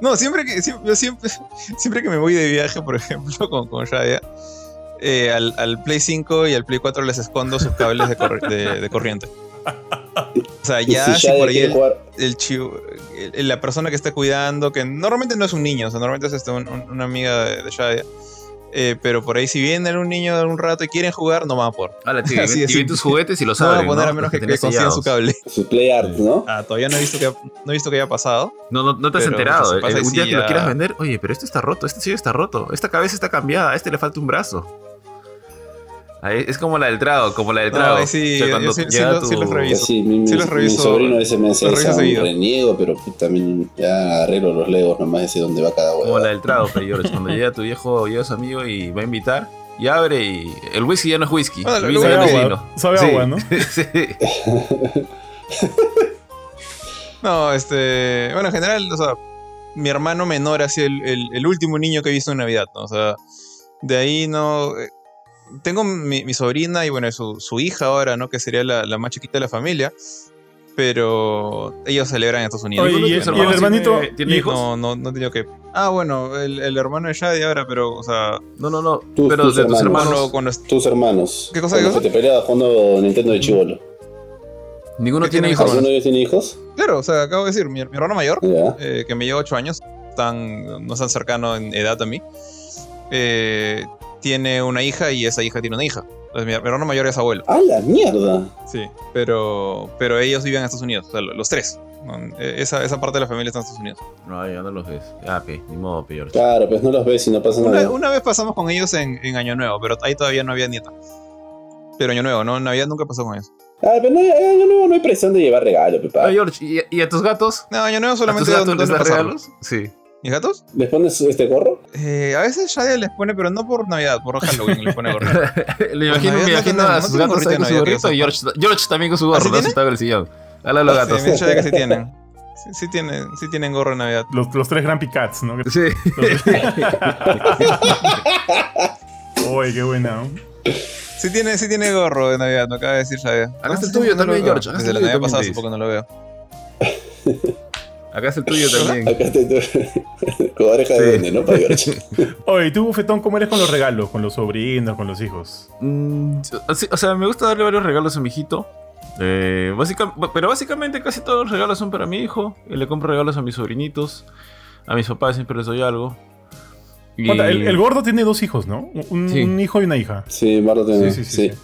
Speaker 4: No, siempre que, siempre, siempre, siempre que me voy de viaje, por ejemplo, con, con Shadia, eh, al, Play 5 y al Play 4 les escondo sus cables de, corriente. O sea, ya si, por ahí el, chivo, la persona que está cuidando, que normalmente no es un niño, o sea, normalmente es este, una amiga de, de Shadia, eh, pero por ahí si viene un niño de un rato y quieren jugar, no van a poder.
Speaker 3: Hola, tío, y, ven tus juguetes y los no abren,
Speaker 4: van a poner a menos que, que consigan su cable.
Speaker 2: Su Play Art, ¿no?
Speaker 4: Ah, todavía no he visto que, no he visto que haya pasado.
Speaker 3: No, no, no te has enterado. Eh, un día que lo quieras vender, oye, pero esto está roto, este sí está roto, esta cabeza está cambiada, a este le falta un brazo. Es como la del trago, como la del trago.
Speaker 4: sí, sí, sí, los reviso.
Speaker 2: Sí, mi, sí los reviso. Mi sobrino a veces me hace reniego, pero también ya arreglo los legos nomás de dónde va cada huevo.
Speaker 3: Como la del trago, pero Cuando llega tu viejo, llega su amigo y va a invitar, y abre y el whisky ya no es whisky. Ah, el whisky
Speaker 1: ya es vino. Sabe agua, ¿no? sí.
Speaker 4: no, este... Bueno, en general, o sea, mi hermano menor ha sido el, el, el último niño que he visto en Navidad, ¿no? O sea, de ahí no tengo mi, sobrina y bueno, su, su, hija ahora, ¿no? Que sería la, la, más chiquita de la familia. Pero ellos celebran en Estados Unidos.
Speaker 1: ¿y, el, hermanito tiene, hijos?
Speaker 4: No, no, no tenía que. Ah, bueno, el, el hermano de Shadi ahora, pero, o sea.
Speaker 3: No, no, no.
Speaker 2: pero tus de tus hermanos. tus hermanos.
Speaker 4: ¿Qué cosa?
Speaker 2: Cuando te peleaba jugando Nintendo de chivolo.
Speaker 3: ¿Ninguno tiene hijos?
Speaker 2: ¿Ninguno de ellos tiene hijos?
Speaker 4: Claro, o sea, acabo de decir, mi, mi hermano mayor, eh, que me lleva 8 años, tan, no es tan cercano en edad a mí, eh, tiene una hija y esa hija tiene una hija. Entonces, mi hermano mayor es abuelo.
Speaker 2: ¡Ah, la mierda!
Speaker 4: Sí, pero, pero ellos viven en Estados Unidos, o sea, los tres. E, esa, esa parte de la familia está en Estados Unidos.
Speaker 3: No, ya no los ves. Ah, ok, ni modo, peor.
Speaker 2: Claro, pues no los ves y no pasa
Speaker 4: nada.
Speaker 2: Una,
Speaker 4: vez pasamos con ellos en, en, Año Nuevo, pero ahí todavía no había nieta. Pero Año Nuevo, ¿no? Navidad nunca pasó con ellos.
Speaker 2: Ah, pero no, en Año Nuevo no hay presión de llevar regalo, papá.
Speaker 3: George, ¿y, ¿y, a tus gatos?
Speaker 4: No, Año Nuevo solamente
Speaker 3: ¿A tus gatos les regalos?
Speaker 4: Sí. ¿Mis gatos?
Speaker 2: ¿Les pones este gorro?
Speaker 4: Eh, a veces Shadia les pone, pero no por Navidad, por Halloween les pone gorro.
Speaker 3: Le imagino, me imagino a sus gatos con su gorrito y George, George también con su gorro, ¿no? Sentado en el sillón. Hala los gatos.
Speaker 4: Sí, Shadia que sí tienen. Sí, sí, tienen, sí tienen gorro en Navidad.
Speaker 1: Los, los tres Grumpy Cats, ¿no?
Speaker 3: Sí.
Speaker 1: Uy, qué buena.
Speaker 4: Sí tiene, sí tiene gorro de Navidad, me acaba de decir Shadia.
Speaker 3: Acá está el tuyo también, George.
Speaker 4: Desde la Navidad pasada hace poco no lo veo.
Speaker 3: Acá es el tuyo también.
Speaker 2: Acá está el tuyo. con oreja de duende, ¿no? Para
Speaker 1: Oye, ¿tú, Bufetón, cómo eres con los regalos? ¿Con los sobrinos, con los hijos?
Speaker 3: Mm, o sea, me gusta darle varios regalos a mi hijito. Eh, pero básicamente casi todos los regalos son para mi hijo. Y le compro regalos a mis sobrinitos. A mis papás siempre les doy algo.
Speaker 1: El, gordo tiene dos hijos, ¿no? Un, hijo y una hija.
Speaker 2: Sí, Mardo tiene. Sí, sí, sí.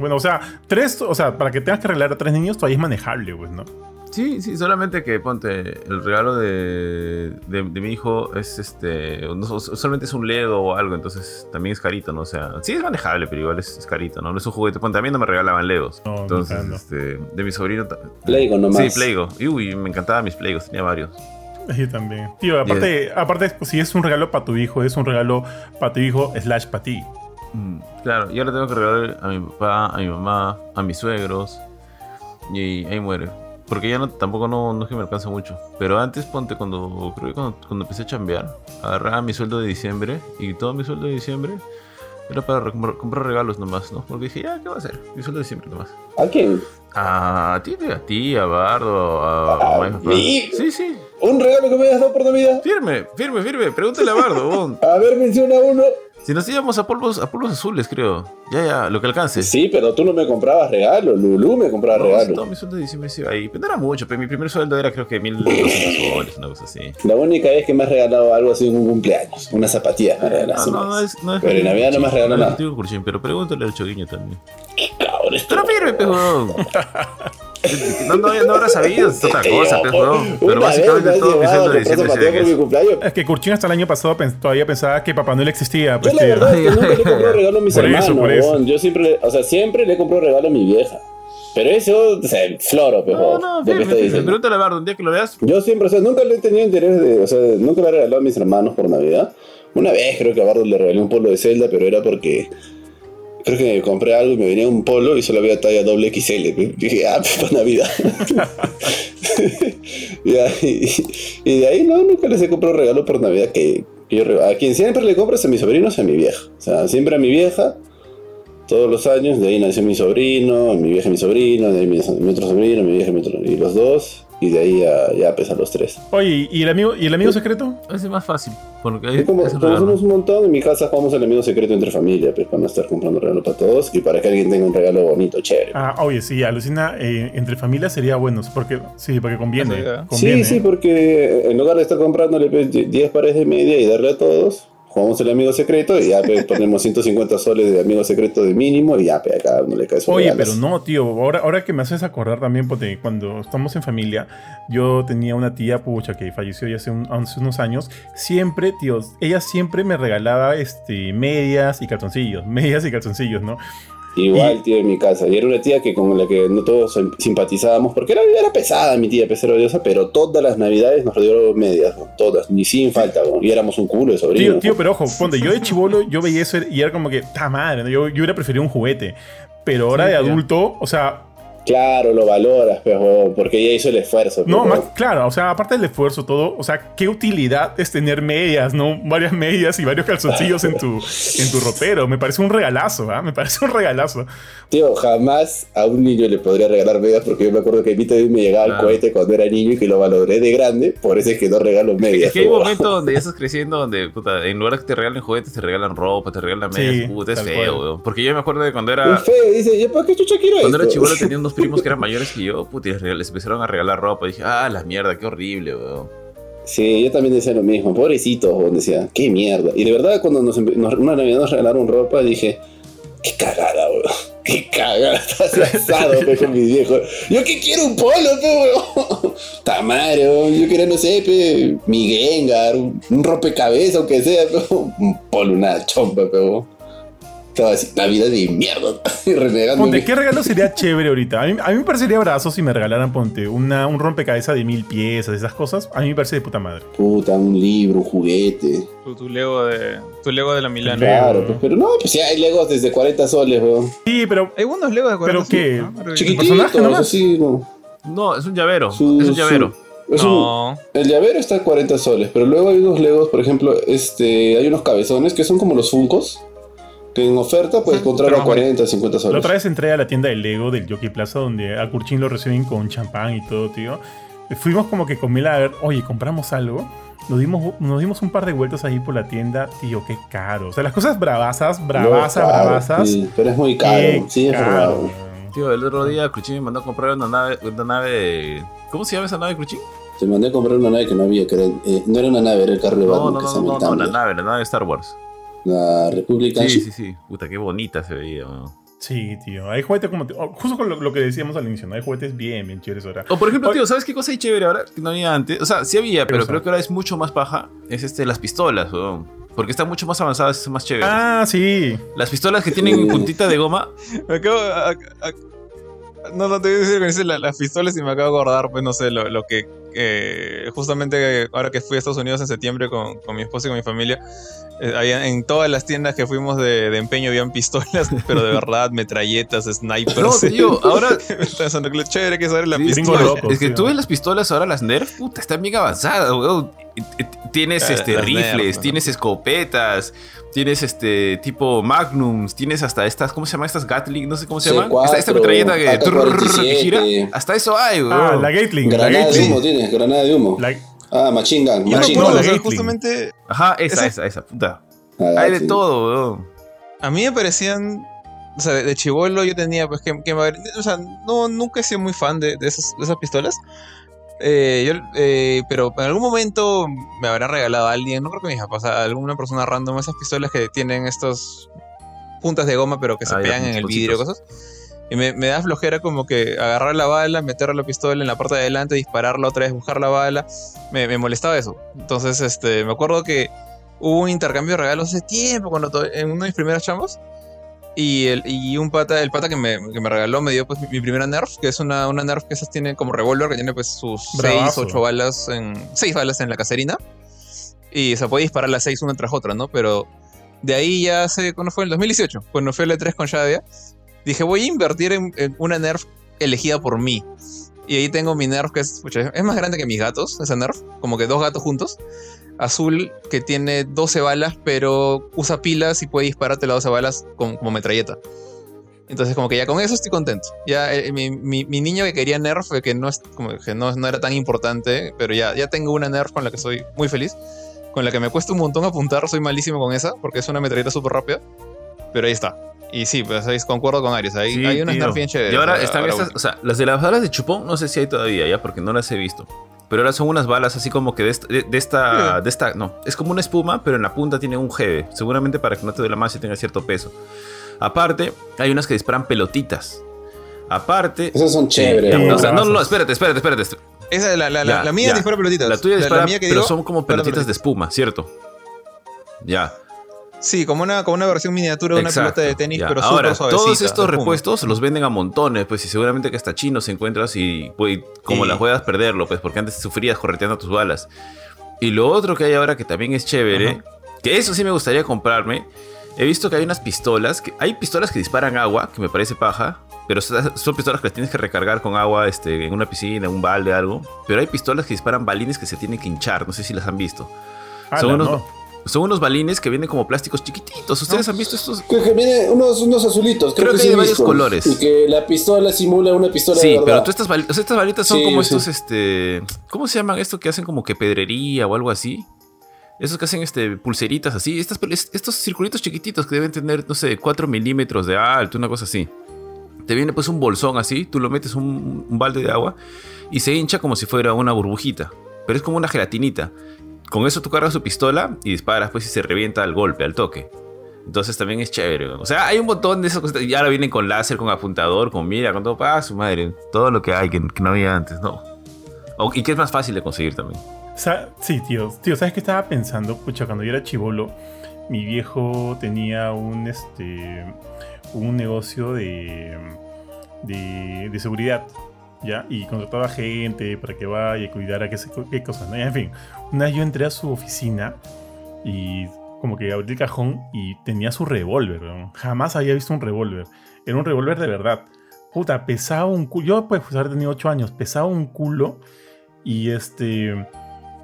Speaker 1: Bueno, o sea, tres, o sea, para que tengas que regalar a tres niños todavía es manejable, pues, ¿no?
Speaker 3: Sí, sí, solamente que ponte, el regalo de, de, mi hijo es este, solamente es un Lego o algo, entonces también es carito, ¿no? O sea, sí es manejable, pero igual es, carito, ¿no? No es un juguete, ponte, a mí no me regalaban Legos. entonces, este, de mi sobrino.
Speaker 2: Playgo nomás.
Speaker 3: Sí, Playgo. Uy, me encantaban mis Playgos, tenía varios.
Speaker 1: Yo también. Tío, aparte, aparte, si es un regalo para tu hijo, es un regalo para tu hijo slash para ti.
Speaker 3: Mm, claro, y ahora tengo que regalar a mi papá, a mi mamá, a mis suegros. Y ahí muere. Porque ya no, tampoco no, no es que me alcanza mucho. Pero antes, ponte, cuando creo que cuando, cuando empecé a chambear, agarraba mi sueldo de diciembre y todo mi sueldo de diciembre era para comprar, regalos nomás, ¿no? Porque dije, ya, ¿qué va a hacer? Mi sueldo de siempre nomás.
Speaker 2: ¿A quién?
Speaker 3: A ti, a ti, a Bardo, a,
Speaker 2: ¿A
Speaker 3: a
Speaker 2: mí?
Speaker 3: Sí, sí.
Speaker 2: ¿Un regalo que me hayas dado por Navidad?
Speaker 3: Firme, firme, firme. Pregúntale a Bardo.
Speaker 2: A ver, menciona uno.
Speaker 3: Si nos íbamos a polvos, a polvos azules, creo. Ya, ya, lo que alcance.
Speaker 2: Sí, pero tú no me comprabas regalo. Lulu me compraba
Speaker 3: No, sí,
Speaker 2: regalo.
Speaker 3: mi sueldo de diciembre iba ahí. Pero no era mucho, pero mi primer sueldo era creo que 1200 soles, una cosa así.
Speaker 2: La única vez que me has regalado algo así en un cumpleaños. Una zapatilla regalaste.
Speaker 3: No, no, no es, no es
Speaker 2: Pero en Navidad no me has regalado nada.
Speaker 3: Curchín, pero pregúntale al Choguiño también.
Speaker 2: Cabrón, esto-
Speaker 3: Pero firme, pejón. No, no, no habrá sabido, es otra cosa, pejón. Pero básicamente todo mi
Speaker 2: llevado a
Speaker 3: de
Speaker 2: por mi
Speaker 3: eso.
Speaker 2: cumpleaños.
Speaker 1: Es que Kurchin hasta el año pasado pens- todavía pensaba que Papá Noel existía.
Speaker 2: Yo
Speaker 1: Pues,
Speaker 2: la
Speaker 1: tío.
Speaker 2: verdad es que nunca le compré regalo a mis
Speaker 1: Por eso,
Speaker 2: hermanos,
Speaker 1: por eso.
Speaker 2: weón. Yo siempre, le- o sea, siempre le compro regalo a mi vieja. Pero eso, o sea, floro, pues,
Speaker 3: No, no. Pregúntale a Bardo, un día que lo veas.
Speaker 2: Yo siempre, o sea, nunca le he tenido interés de, o sea, nunca le he regalado a mis hermanos por Navidad. Una vez creo que a Bardo le regalé un polo de Zelda, pero era porque creo que compré algo y me venía un polo y solo había talla doble XL. Dije, ah, pues para Navidad. y, de ahí no, nunca les he comprado regalo por Navidad que, yo. A quien siempre le compro es a mis sobrinos y a mi vieja. O sea, siempre a mi vieja, todos los años, de ahí nació mi sobrino, mi vieja y mi sobrino, de ahí mi, mi otro sobrino, mi vieja y mi otro, y los dos, y de ahí ya, ya pues a los tres.
Speaker 1: Oye, ¿y el amigo, ¿y el amigo secreto?
Speaker 3: Es más fácil. Porque
Speaker 2: Y como,
Speaker 3: es el
Speaker 2: como
Speaker 3: regalo.
Speaker 2: somos un montón, en mi casa jugamos el amigo secreto entre familia, pues para no estar comprando regalo para todos y para que alguien tenga un regalo bonito, chévere.
Speaker 1: Ah, oye, sí, alucina, eh, entre familias sería bueno, porque, sí, porque conviene. Conviene.
Speaker 2: Sí, sí, porque en lugar de estar comprándole pues, 10 pares de media y darle a todos, jugamos el amigo secreto y ya pues, ponemos 150 soles de amigo secreto de mínimo y ya pues, a cada uno le cae su
Speaker 1: Oye,
Speaker 2: regalo.
Speaker 1: pero no, tío. Ahora, ahora que me haces acordar también, porque cuando estamos en familia, yo tenía una tía, pucha, que falleció ya hace, un- hace unos años. Siempre, tío, ella siempre me regalaba este, medias y calzoncillos. Medias y calzoncillos, ¿no?
Speaker 2: Igual, tío, en mi casa. Y era una tía que con la que no todos sim- simpatizábamos, porque era, era pesada mi tía, pesera odiosa, pero todas las navidades nos regaló medias, ¿no? todas, ni sin falta, ¿no? y éramos un culo de sobrinos.
Speaker 1: Tío, tío, pero ojo, ponte, yo de chivolo, yo veía eso y era como que, ta madre, ¿no? yo, yo hubiera preferido un juguete. Pero ahora
Speaker 3: Sí,
Speaker 1: de adulto, o sea,
Speaker 2: Claro, lo valoras, pues, huevón, porque ella hizo el esfuerzo.
Speaker 1: no,
Speaker 2: pues,
Speaker 1: más, claro, o sea, aparte del esfuerzo, todo, o sea, qué utilidad es tener medias, ¿no? Varias medias y varios calzoncillos en tu, en tu ropero. Me parece un regalazo, ¿ah? Me parece un regalazo.
Speaker 2: Tío, jamás a un niño le podría regalar medias porque yo me acuerdo que a mí también me llegaba el cohete cuando era niño y que lo valoré de grande, por eso es que no regalo medias.
Speaker 3: Es que hay
Speaker 2: huevón.
Speaker 3: momentos donde ya estás creciendo donde, puta, en lugar de que te regalen juguetes, te regalan ropa, te regalan medias.
Speaker 1: Sí,
Speaker 3: puta, es feo, weón. Porque yo me acuerdo de cuando
Speaker 2: Un
Speaker 3: era.
Speaker 2: feo, dice, ¿yo para qué chucha quiero
Speaker 3: Cuando era
Speaker 2: esto?
Speaker 3: chivolo tenía unos primos que eran mayores que yo, puta, les empezaron a regalar ropa. Y dije, ah, la mierda, qué horrible, weón.
Speaker 2: Sí, yo también decía lo mismo, pobrecitos, huevón, decía, qué mierda. Y de verdad, cuando nos, nos- una Navidad nos regalaron ropa, dije, qué cagada, weón. Qué cagada, estás asado, pe, con mis viejos. Yo que quiero un polo, pe, weón. Tamare, weón. Yo quería, no sé, pe, mi Gengar, un, un rompecabezas, aunque sea, pe, weón. un polo, una chompa, pe, weón. Estaba así, Navidad de mierda, y renegando.
Speaker 1: Ponte, ¿qué regalo sería chévere ahorita? A mí, a mí me parecería brazo si me regalaran, ponte, una, un rompecabezas de mil piezas, esas cosas. A mí me parece de puta madre.
Speaker 2: Puta, un libro, un juguete.
Speaker 4: Tu, tu Lego de. Tu Lego de la Milano.
Speaker 2: Claro, pues, pero no, pues ya hay Legos desde 40 soles, weón.
Speaker 1: Sí, pero,
Speaker 4: Hay buenos Legos de
Speaker 1: ¿Pero
Speaker 4: 40
Speaker 1: qué?
Speaker 4: ¿no? Pero-
Speaker 2: Chiquititos,
Speaker 1: personaje nomás?
Speaker 2: así, no.
Speaker 3: No, es un llavero.
Speaker 2: Su-
Speaker 3: es un llavero.
Speaker 2: su- es un-
Speaker 4: No.
Speaker 2: el llavero está a 40 soles, pero luego hay unos legos, por ejemplo, este, hay unos cabezones que son como los funcos, que en oferta puedes encontrar
Speaker 1: pero
Speaker 2: a
Speaker 1: más
Speaker 2: 40, 50
Speaker 1: la
Speaker 2: soles.
Speaker 1: otra vez entré a la tienda de Lego del Jockey Plaza donde a Kurchin lo reciben con champán y todo, tío. Fuimos como que con Mila a ver, oye, compramos algo. Nos dimos, nos dimos un par de vueltas ahí por la tienda, tío, qué caro. O sea, las cosas bravasas, bravasas,
Speaker 2: No,
Speaker 1: bravasas.
Speaker 2: sí, pero es muy caro,
Speaker 1: qué
Speaker 2: sí, es
Speaker 1: caro.
Speaker 3: Tío, el otro día Cruchín me mandó a comprar una nave, una nave. ¿Cómo se llama esa nave, Cruchín?
Speaker 2: Te mandé a comprar una nave que no había, que era, eh, no era una nave, era el carro de
Speaker 3: No,
Speaker 2: Batman
Speaker 3: no,
Speaker 2: que
Speaker 3: no,
Speaker 2: se llama
Speaker 3: no,
Speaker 2: el
Speaker 3: no, la nave, la nave de Star Wars.
Speaker 2: La República
Speaker 3: Sí, sí, sí. Puta, qué bonita se veía, weón.
Speaker 1: Sí, tío. Hay juguetes como. oh, justo con lo, lo que decíamos al inicio, ¿no? Hay juguetes bien, bien chéveres ahora.
Speaker 3: O por ejemplo, tío, ¿sabes qué cosa hay chévere ahora? Que no había antes. O sea, sí había, pero creo que ahora es mucho más paja. Es este, las pistolas, weón. Porque están mucho más avanzadas y son más chéveres.
Speaker 1: Ah, sí.
Speaker 3: Las pistolas que tienen puntita de goma.
Speaker 4: Me acabo. a- a- no, no te voy a decir que dice la- las pistolas y me acabo de acordar, pues no sé, lo, lo que que justamente ahora que fui a Estados Unidos en septiembre con, con mi esposa y con mi familia, eh, en todas las tiendas que fuimos de, de, empeño habían pistolas, pero de verdad, metralletas, snipers. No,
Speaker 3: tío, ahora.
Speaker 4: chévere que saber la pistola.
Speaker 3: es que tú ves las pistolas ahora, las Nerf, puta, están bien avanzadas, weón. Tienes ah, este, rifles, tienes escopetas, tienes este tipo magnums, tienes hasta estas, ¿cómo se llaman estas Gatling? No sé cómo se llaman. Esta, esta, metralleta que, gira. Hasta eso hay, weón.
Speaker 1: Ah, la Gatling.
Speaker 2: Granada
Speaker 1: la
Speaker 2: de humo tienes, granada de humo. Ah, Machine Gun. Machine
Speaker 4: Gun. No, justamente.
Speaker 3: Ajá, esa, esa, esa, puta. Ah, Hay de todo, weón.
Speaker 4: A mí me parecían. O sea, de, chivolo yo tenía, pues, que, que O sea, no, nunca he sido muy fan de, de, esas, de esas pistolas. Eh, yo, eh, pero en algún momento me habrá regalado a alguien, no creo que me papás, a alguna persona random, esas pistolas que tienen estos puntas de goma, pero que se ah, pegan en el vidrio, cosas. Y me, me, da flojera como que agarrar la bala, meter la pistola en la parte de adelante, dispararla otra vez, buscar la bala. Me, me molestaba eso. Entonces, este, me acuerdo que hubo un intercambio de regalos hace tiempo, cuando en uno de mis primeros chambos. Y, el, y un pata, el pata que me, que me regaló me dio pues mi, primera Nerf, que es una, una Nerf que esas tiene como revólver, que tiene pues sus 6, 8 balas en. 6 balas en la caserina. Y se puede disparar las 6 una tras otra, ¿no? Pero de ahí ya hace, ¿cuándo fue? En el 2018, cuando fue el E3 con Shadia dije, voy a invertir en, una Nerf elegida por mí. Y ahí tengo mi Nerf que es, es más grande que mis gatos, esa Nerf, como que dos gatos juntos. Azul que tiene 12 balas, pero usa pilas y puede dispararte las 12 balas como, metralleta. Entonces, como que ya con eso estoy contento. Ya eh, mi, niño que quería Nerf, que no, es, como que no, no, era tan importante, pero ya, ya tengo una Nerf con la que soy muy feliz. Con la que me cuesta un montón apuntar, soy malísimo con esa, porque es una metralleta súper rápida. Pero ahí está. Y sí, pues ahí concuerdo con Aries. Hay, hay unas Nerf bien chéveres.
Speaker 3: Y ahora están estas, o sea, las de las balas de chupón, no sé si hay todavía ya, porque no las he visto. Pero ahora son unas balas así como que de esta, de, esta, de esta, no, es como una espuma, pero en la punta tiene un GB, seguramente para que no te duela más y tenga cierto peso. Aparte, hay unas que disparan pelotitas. Aparte.
Speaker 2: Esas son chéveres.
Speaker 3: o sea, no, no, espérate, espérate, espérate.
Speaker 4: Esa, la, la, la, mía dispara pelotitas.
Speaker 3: La tuya dispara, pero son como pelotitas de espuma, ¿cierto? Ya.
Speaker 4: Sí, como una, como una versión miniatura de una pelota de tenis, pero Ahora,
Speaker 3: todos estos repuestos los venden a montones, pues, y seguramente que hasta chinos se encuentras y, pues, como las juegas perderlo, pues, porque antes sufrías correteando tus balas. Y lo otro que hay ahora que también es chévere, que eso sí me gustaría comprarme, he visto que hay unas pistolas, que hay pistolas que disparan agua, que me parece paja, pero son pistolas que las tienes que recargar con agua este, en una piscina, en un balde, algo. Pero hay pistolas que disparan balines que se tienen que hinchar, no sé si las han visto. son unos, son unos balines que vienen como plásticos chiquititos. ¿Ustedes han visto estos?
Speaker 2: Creo que vienen unos, unos azulitos.
Speaker 3: Creo, que, hay de varios colores.
Speaker 2: Y que la pistola simula una pistola
Speaker 3: sí,
Speaker 2: de verdad.
Speaker 3: pero tú estas, balitas, estas balitas son como estos, este... ¿Cómo se llaman esto que hacen como que pedrería o algo así? Esos que hacen este, pulseritas así. Estas, estos circulitos chiquititos que deben tener, no sé, 4 milímetros de alto, una cosa así. Te viene pues un bolsón así, tú lo metes un, un balde de agua y se hincha como si fuera una burbujita. Pero es como una gelatinita. Con eso tú cargas su pistola y disparas, pues, y se revienta al golpe, al toque. Entonces también es chévere. O sea, hay un montón de esas cosas. Y ahora vienen con láser, con apuntador, con mira, con todo. Ah, su madre. Todo lo que hay que, no había antes, ¿no? y que es más fácil de conseguir también.
Speaker 1: Sí, tío. Tío, ¿sabes qué estaba pensando? Pucha, cuando yo era chivolo, mi viejo tenía un, este, un negocio de, de, de seguridad. ¿Ya? Y contrataba gente para que vaya y cuidara qué, qué cosas, ¿no? en fin, una vez yo entré a su oficina y como que abrí el cajón y tenía su revólver, Jamás había visto un revólver. Era un revólver de verdad. Puta, pesaba un culo. Yo, pues, pues haber tenido 8 años, pesaba un culo y este...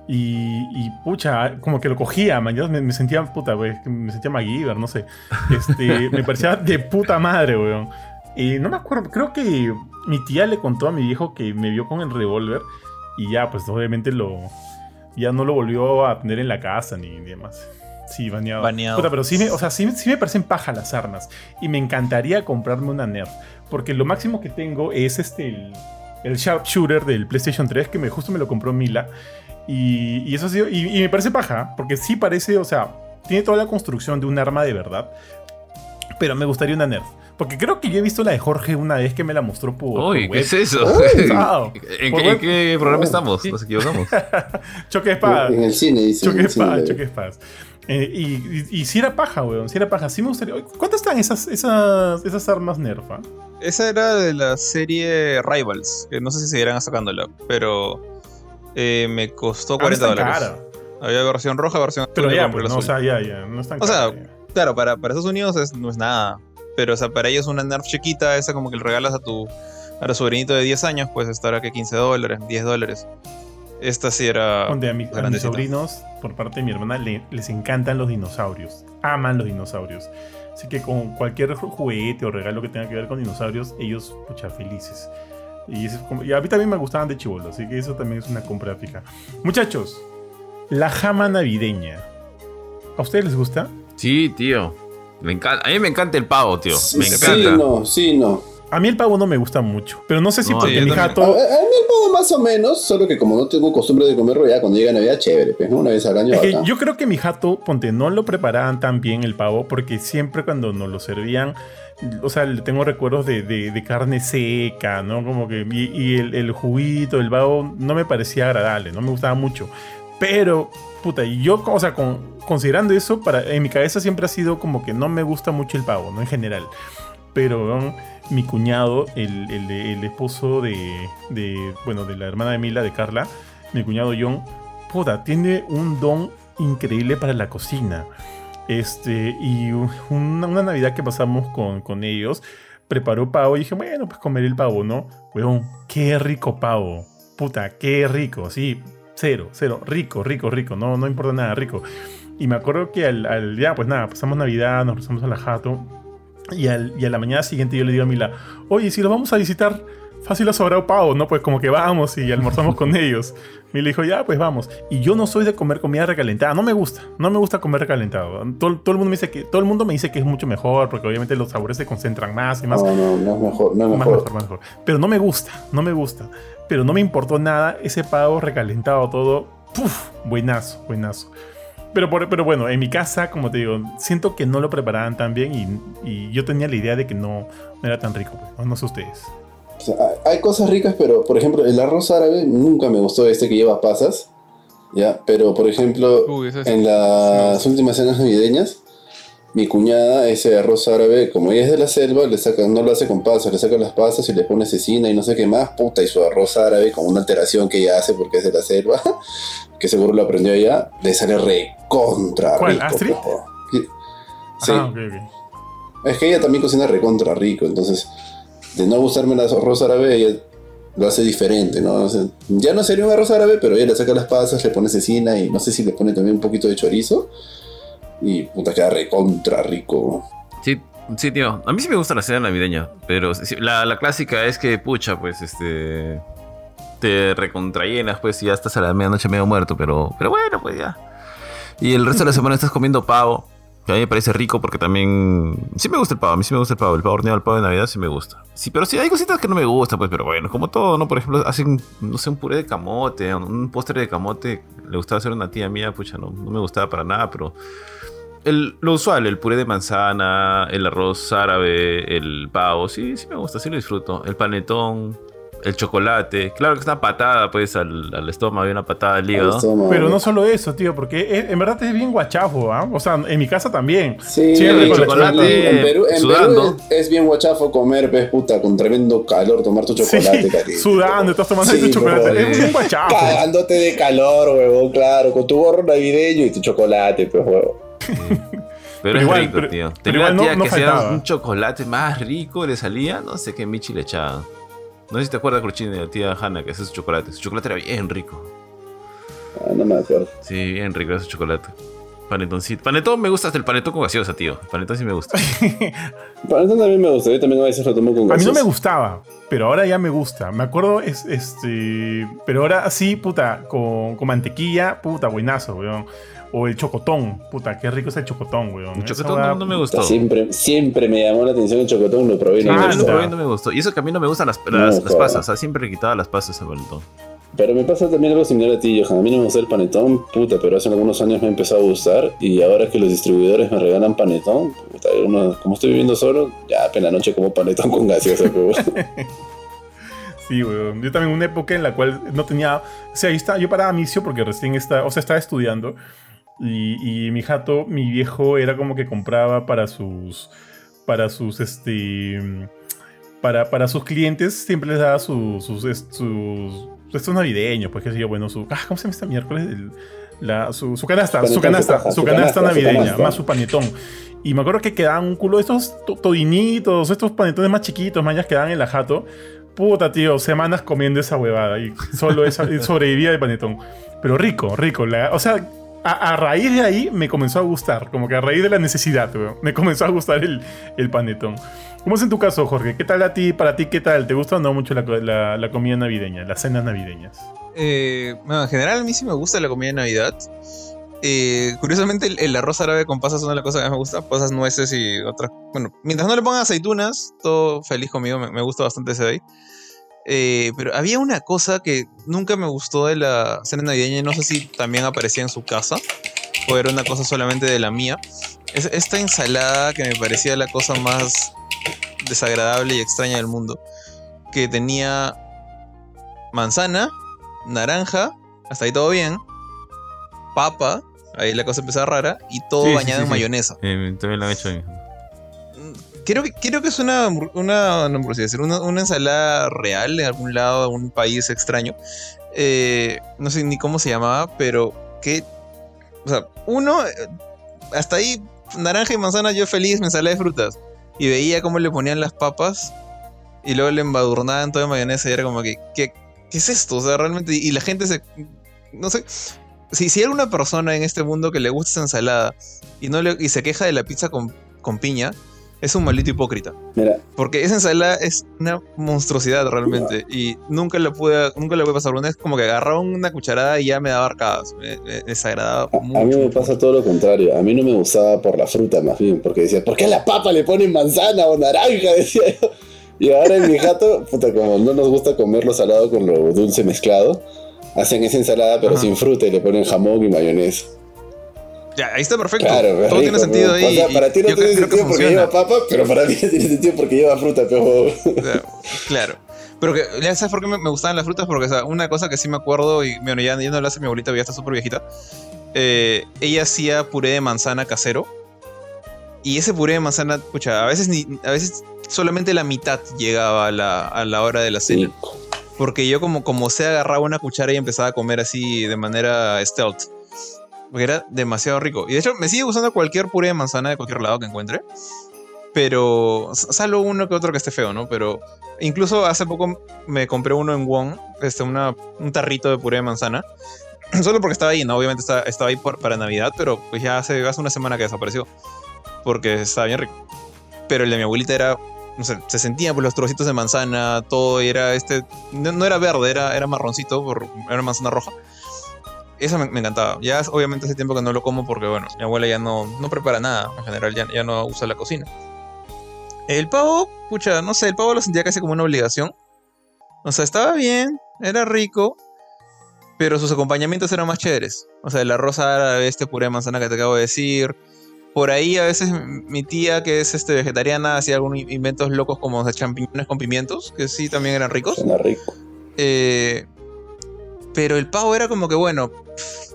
Speaker 1: Y, y, pucha, como que lo cogía, man. Yo me, sentía, puta, me sentía MacGyver, no sé. Este, me parecía de puta madre, weón. Y no me acuerdo, creo que mi tía le contó a mi viejo que me vio con el revólver y ya, pues obviamente lo. Ya no lo volvió a tener en la casa ni, demás. Sí, baneado.
Speaker 4: baneado.
Speaker 1: pero sí me, o sea, sí, me parecen paja las armas. Y me encantaría comprarme una Nerf. Porque lo máximo que tengo es este. El, el Sharpshooter del PlayStation 3, que me, justo me lo compró Mila. Y, y eso sí, y, y me parece paja, porque sí parece, o sea, tiene toda la construcción de un arma de verdad. Pero me gustaría una Nerf. Porque creo que yo he visto la de Jorge una vez que me la mostró por.
Speaker 3: Uy, ¿qué es eso? ¿En, qué, programa estamos? Nos equivocamos.
Speaker 1: choque de espadas.
Speaker 2: En el cine, dice.
Speaker 1: Choque de espadas, choque de espadas. Eh, y, si era paja, weón. Si era paja. Sí me gustaría. ¿Cuántas están esas, esas, esas armas nerfa?
Speaker 4: Esa era de la serie Rivals. Que no sé si seguirán sacándola. Pero. eh, me costó 40
Speaker 1: Ah, no
Speaker 4: dólares.
Speaker 1: cara.
Speaker 4: Había versión roja, versión
Speaker 1: Pero
Speaker 4: azul,
Speaker 1: ya, pues, no, o sea, ya, ya, no es tan
Speaker 4: O sea,
Speaker 1: ya.
Speaker 4: Claro, para, para Estados Unidos es- no es nada. Pero, o sea, para ellos una Nerf chiquita, esa como que le regalas a tu, a tu sobrinito de 10 años, pues estará que 15 dólares, 10 dólares. Esta sí era.
Speaker 1: Donde a, mi- a mis sobrinos, por parte de mi hermana, le- les encantan los dinosaurios. Aman los dinosaurios. Así que con cualquier ju- juguete o regalo que tenga que ver con dinosaurios, ellos, pucha, felices. Y, eso es como- y a mí también me gustaban de chivolo, así que eso también es una compra fija. Muchachos, la jama navideña. ¿A ustedes les gusta?
Speaker 3: Sí, tío. Me encanta. A mí me encanta el pavo, tío.
Speaker 2: Sí,
Speaker 3: Me
Speaker 2: sí,
Speaker 3: encanta.
Speaker 2: no, sí, no.
Speaker 1: A mí el pavo no me gusta mucho, pero no sé si
Speaker 3: No,
Speaker 1: porque
Speaker 4: sí,
Speaker 1: mi gato...
Speaker 2: A, a mí el pavo más o menos, solo que como no tengo costumbre de comerlo ya cuando llega Navidad, chévere, pues, ¿no? Una vez al año.
Speaker 1: Es que yo creo que mi jato, ponte, no lo preparaban tan bien el pavo, porque siempre cuando nos lo servían, o sea, tengo recuerdos de, de- de carne seca, ¿no? Como que, y, y el, el juguito, el pavo, no me parecía agradable, no me gustaba mucho. Pero, puta, y yo, o sea, con- considerando eso, para, en mi cabeza siempre ha sido como que no me gusta mucho el pavo, ¿no? En general. Pero mi cuñado, el, el- esposo de, de, bueno, de la hermana de Mila, de Carla, mi cuñado John, puta, tiene un don increíble para la cocina. Este, y una, una Navidad que pasamos con, con ellos, preparó pavo y dije, bueno, pues comeré el pavo, ¿no? Weón, qué rico pavo. Puta, qué rico, sí, cero, cero, rico, rico, rico, no, no importa nada, rico. Y me acuerdo que al, al- pues nada, pasamos Navidad, nos pasamos a la. Y, al- y a la mañana siguiente yo le digo a Mila, oye, si los vamos a visitar, fácil ha sobrado pavo, ¿no? Pues como que vamos y almorzamos con ellos. Mila dijo, ya, pues vamos. Y yo no soy de comer comida recalentada, no me gusta, no me gusta comer recalentado. Todo, todo el mundo me dice que, todo el mundo me dice que es mucho mejor, porque obviamente los sabores se concentran más y más.
Speaker 2: No, no, no es mejor, no es
Speaker 1: Más
Speaker 2: mejor.
Speaker 1: mejor, más mejor. Pero no me gusta, no me gusta. Pero no me importó nada ese pavo recalentado todo. Puf, buenazo, buenazo. Pero, por- pero bueno, en mi casa, como te digo, siento que no lo preparaban tan bien y, y yo tenía la idea de que no, no era tan rico. pues, No, no sé ustedes.
Speaker 2: Sea, hay- cosas ricas, pero por ejemplo, el arroz árabe nunca me gustó este que lleva pasas. ¿ya? Pero por ejemplo,
Speaker 4: Uy, es-
Speaker 2: en las últimas cenas navideñas, mi cuñada, ese arroz árabe, como ella es de la selva, le saca, no lo hace con pasas, le saca las pasas y le pone cecina y no sé qué más, puta, y su arroz árabe, con una alteración que ella hace porque es de la selva, que seguro lo aprendió allá, le sale re contra
Speaker 1: ¿Cuál,
Speaker 2: rico.
Speaker 1: Astrid?
Speaker 2: pejo. Sí,
Speaker 1: Ah, ok, ok.
Speaker 2: es que ella también cocina recontra rico, entonces, de no gustarme el arroz árabe, ella lo hace diferente, ¿no? O sea, ya no sería un arroz árabe, pero ella le saca las pasas, le pone cecina y no sé si le pone también un poquito de chorizo. Y puta, queda recontra rico.
Speaker 3: Sí, sí, tío. A mí sí me gusta la cena navideña, pero la, la clásica es que, pucha, pues, este... Te recontrallenas, pues, y ya estás a la medianoche medio muerto, pero, pero bueno, pues ya. Y el resto de la semana estás comiendo pavo, a mí me parece rico porque también... Sí me gusta el pavo, a mí sí me gusta el pavo. El pavo horneado, el pavo de Navidad sí me gusta. Sí, pero sí hay cositas que no me gustan, pues, pero bueno, como todo, ¿no? Por ejemplo, hacen, no sé, un puré de camote, un postre de camote. Le gustaba hacer una tía mía, pucha, no, no me gustaba para nada, pero el, lo usual, el puré de manzana, el arroz árabe, el pavo, sí, sí me gusta, sí lo disfruto. El panetón, el chocolate. Claro que es una patada, pues, al, al estómago y una patada al hígado.
Speaker 1: Pero no solo eso, tío, porque es- en verdad es bien guachafo, ¿ah? O sea, en mi casa también.
Speaker 2: Sí, el
Speaker 1: la
Speaker 3: chocolate,
Speaker 2: En Perú, en
Speaker 3: sudando.
Speaker 2: Perú es, es bien guachafo comer, pez puta, con tremendo calor, tomar tu
Speaker 1: Sí,
Speaker 2: chocolate caliente.
Speaker 1: sudando, estás tomando
Speaker 2: Sí,
Speaker 1: ese chocolate.
Speaker 2: favor.
Speaker 1: Es bien guachafo.
Speaker 2: Cagándote de calor, huevón, claro, con tu gorro navideño y tu chocolate, pues, huevón.
Speaker 3: Pero,
Speaker 1: Pero
Speaker 3: es
Speaker 1: igual,
Speaker 3: rico,
Speaker 1: pero-
Speaker 3: tío.
Speaker 1: pero
Speaker 3: Tenía
Speaker 1: igual
Speaker 3: una
Speaker 1: no-
Speaker 3: tía
Speaker 1: no
Speaker 3: que hacía un chocolate más rico, le salía, no sé qué michi le echaba. No sé si te acuerdas, Cruchín, de la tía Hanna que hace su chocolate. Su chocolate era bien rico.
Speaker 2: Ah, no me acuerdo.
Speaker 3: Sí, bien rico ese chocolate. Panetoncito. Panetón me gusta hasta el panetón con gaseosa, tío. El panetón sí me gusta.
Speaker 2: Eso también me gusta, yo también a veces lo tomo con
Speaker 1: A mí no me
Speaker 2: gaseosa.
Speaker 1: gustaba, pero ahora ya me gusta. Me acuerdo, es, este. Pero ahora así, puta, con, con mantequilla, puta, buenazo, weón. O el chocotón, puta, qué rico es el chocotón, weón.
Speaker 3: El chocotón no, no me gustó.
Speaker 2: Siempre, siempre me llamó la atención el chocotón, lo probé no
Speaker 1: Ah,
Speaker 2: me
Speaker 3: lo
Speaker 2: gustó.
Speaker 3: probé y no me gustó. Y eso que a mí no me gustan las,
Speaker 2: No,
Speaker 3: las, las
Speaker 2: joder.
Speaker 3: pasas. O sea, siempre le quitaba las pasas al panetón.
Speaker 2: Pero me pasa también algo similar a ti, Johan. A mí no me gusta el panetón, puta, pero hace algunos años me empezó a gustar. Y ahora que los distribuidores me regalan panetón, puta, uno- como estoy viviendo solo, ya en la noche como panetón con gaseosa.
Speaker 1: Sí, weón. Yo también una época en la cual no tenía. O sea, ahí está, yo paraba misio porque recién está, o sea, estaba estudiando. Y, y mi jato, mi viejo, era como que compraba para sus. Para sus, este. para, para sus clientes siempre les daba sus, sus, sus, estos navideños, pues qué sé yo, bueno, su, ah, ¿cómo se llama este miércoles? la, su, su, canasta, su canasta, su canasta, navideña, más su panetón. Y me acuerdo que quedaban un culo de estos todinitos, estos panetones más chiquitos, mañas quedaban en la jato. Puta, tío, semanas comiendo esa huevada y solo esa, sobrevivía de panetón. Pero rico, rico. o sea, a, raíz de ahí me comenzó a gustar, como que a raíz de la necesidad, me comenzó a gustar el, el, panetón. ¿Cómo es en tu caso, Jorge? ¿Qué tal a ti, para ti, qué tal? ¿Te gusta o no mucho la, comida navideña, las cenas navideñas?
Speaker 4: Eh, bueno, en general a mí sí me gusta la comida de Navidad. Eh, curiosamente el, arroz árabe con pasas es una de las cosas que más me gusta, pasas, nueces y otras. Bueno, mientras no le pongan aceitunas, todo feliz conmigo, me, me gusta bastante ese de ahí. Eh, pero había una cosa que nunca me gustó de la cena navideña, no sé si también aparecía en su casa o era una cosa solamente de la mía. Es esta ensalada que me parecía la cosa más desagradable y extraña del mundo, que tenía manzana, naranja, hasta ahí todo bien, papa, ahí la cosa empezaba rara, y todo bañado en mayonesa.
Speaker 3: Eh, también lo he hecho
Speaker 4: Creo que, creo que es una, una, no decir, una, una, ensalada real de algún lado, de un país extraño. Eh, no sé ni cómo se llamaba, pero que. O sea, uno, hasta ahí, naranja y manzana, yo feliz, me ensalada de frutas. Y veía cómo le ponían las papas y luego le embadurnaban toda mayonesa y era como que, ¿qué, ¿qué es esto? O sea, realmente. Y la gente se. No sé. Si, si hay alguna persona en este mundo que le gusta esa ensalada y, no y se queja de la pizza con, con piña, es un maldito hipócrita. Mira. Porque esa ensalada es una monstruosidad realmente. Y nunca la pude, nunca la pude pasar. Una vez como que agarraba una cucharada y ya me daba arcadas. Me, desagradaba
Speaker 2: a, mucho. A mí me pasa todo lo contrario. A mí no me gustaba por la fruta más bien. Porque decía, ¿por qué a la papa le ponen manzana o naranja? Decía yo. Y ahora en mi jato, puta, como no nos gusta comer lo salado con lo dulce mezclado, hacen esa ensalada pero sin fruta y le ponen jamón y mayonesa.
Speaker 4: Ya, ahí está perfecto. Claro, Todo tiene sentido ahí.
Speaker 2: O sea, para ti no tiene sentido porque lleva papa, pero para mí tiene sentido porque lleva fruta, pero.
Speaker 4: Claro. Pero que, ya sabes por qué me, gustaban las frutas, porque o sea, una cosa que sí me acuerdo, y bueno, ya, ya no lo hace mi abuelita, ya está súper viejita. Eh, ella hacía puré de manzana casero. Y ese puré de manzana, escucha, a veces ni, a veces solamente la mitad llegaba a la, a la hora de la cena. Porque yo como, como se agarraba una cuchara y empezaba a comer así de manera stealth. Porque era demasiado rico. Y de hecho, me sigue gustando cualquier puré de manzana de cualquier lado que encuentre. Pero, salvo uno que otro que esté feo, ¿no? Pero incluso hace poco me compré uno en Wong, este, una, un tarrito de puré de manzana. Solo porque estaba ahí, ¿no? Obviamente estaba, estaba ahí para Navidad, pero pues ya hace, hace una semana que desapareció. Porque estaba bien rico. Pero el de mi abuelita era no sé, se sentían pues, los trocitos de manzana, todo era este, no, era verde, era, era marroncito, por, era manzana roja. Eso me, encantaba. Ya obviamente hace tiempo que no lo como porque, bueno, mi abuela ya no, no prepara nada. En general ya, ya no usa la cocina. El pavo, pucha, no sé, el pavo lo sentía casi como una obligación. O sea, estaba bien, era rico, pero sus acompañamientos eran más chéveres. O sea, el arroz árabe, este puré de manzana que te acabo de decir. Por ahí a veces mi tía, que es este vegetariana, hacía algunos inventos locos como o champiñones con pimientos, que sí también eran ricos.
Speaker 2: Era rico.
Speaker 4: Eh, pero el pavo era como que, bueno,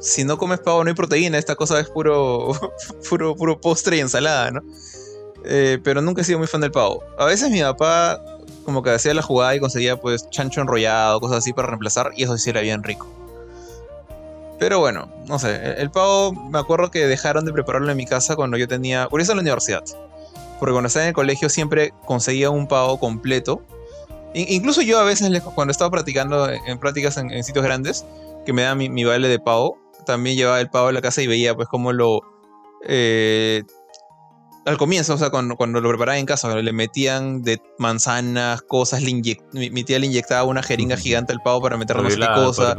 Speaker 4: si no comes pavo no hay proteína, esta cosa es puro, puro, puro postre y ensalada, ¿no? Eh, pero nunca he sido muy fan del pavo. A veces mi papá como que hacía la jugada y conseguía pues chancho enrollado, cosas así para reemplazar, y eso sí era bien rico. Pero bueno, no sé, el, pavo me acuerdo que dejaron de prepararlo en mi casa cuando yo tenía, por eso en la universidad. Porque cuando estaba en el colegio siempre conseguía un pavo completo Incluso yo a veces, cuando estaba practicando en prácticas en, sitios grandes, que me da mi, mi, baile de pavo, también llevaba el pavo a la casa y veía pues cómo lo... Eh, al comienzo, o sea, cuando, cuando, lo preparaba en casa, le metían de manzanas, cosas, le mi, tía le inyectaba una jeringa gigante al pavo para meterle no cosa.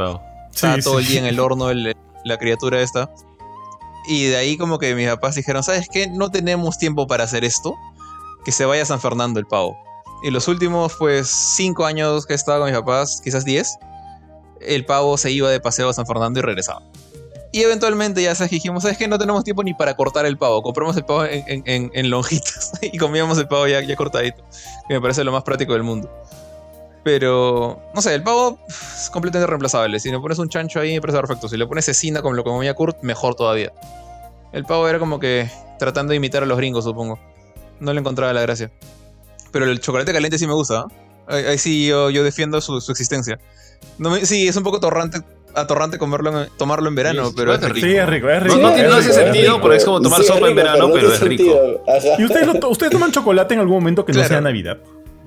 Speaker 4: Estaba todo el día en el horno la criatura esta. Y de ahí como que mis papás dijeron, ¿sabes qué? No tenemos tiempo para hacer esto. Que se vaya a San Fernando el pavo. Y los últimos, pues, cinco años que he estado con mis papás, quizás diez, el pavo se iba de paseo a San Fernando y regresaba. Y eventualmente ya sabes, dijimos, ¿sabes que No tenemos tiempo ni para cortar el pavo. Compramos el pavo en, lonjitas y comíamos el pavo ya, ya cortadito. Que me parece lo más práctico del mundo. Pero, no sé, el pavo es completamente reemplazable. Si le pones un chancho ahí, me parece perfecto. Si le pones cecina como lo comía Kurt, mejor todavía. El pavo era como que tratando de imitar a los gringos, supongo. No le encontraba la gracia. Pero el chocolate caliente sí me gusta. ¿ah? Ahí, ahí sí yo, yo defiendo su, su existencia. No me- sí, es un poco atorrante, atorrante comerlo en- tomarlo en verano,
Speaker 3: Sí,
Speaker 4: pero es rico.
Speaker 1: Sí, es rico, es rico.
Speaker 3: No, no
Speaker 1: es
Speaker 3: tiene- no hace
Speaker 1: rico,
Speaker 3: sentido,
Speaker 1: rico.
Speaker 3: pero es como tomar
Speaker 2: Sí,
Speaker 3: sopa en
Speaker 2: rico,
Speaker 3: verano,
Speaker 2: no
Speaker 3: pero
Speaker 2: tiene
Speaker 3: es rico.
Speaker 2: sentido.
Speaker 1: ¿Y ustedes, lo- ustedes toman chocolate en algún momento que no
Speaker 4: Claro.
Speaker 1: sea Navidad?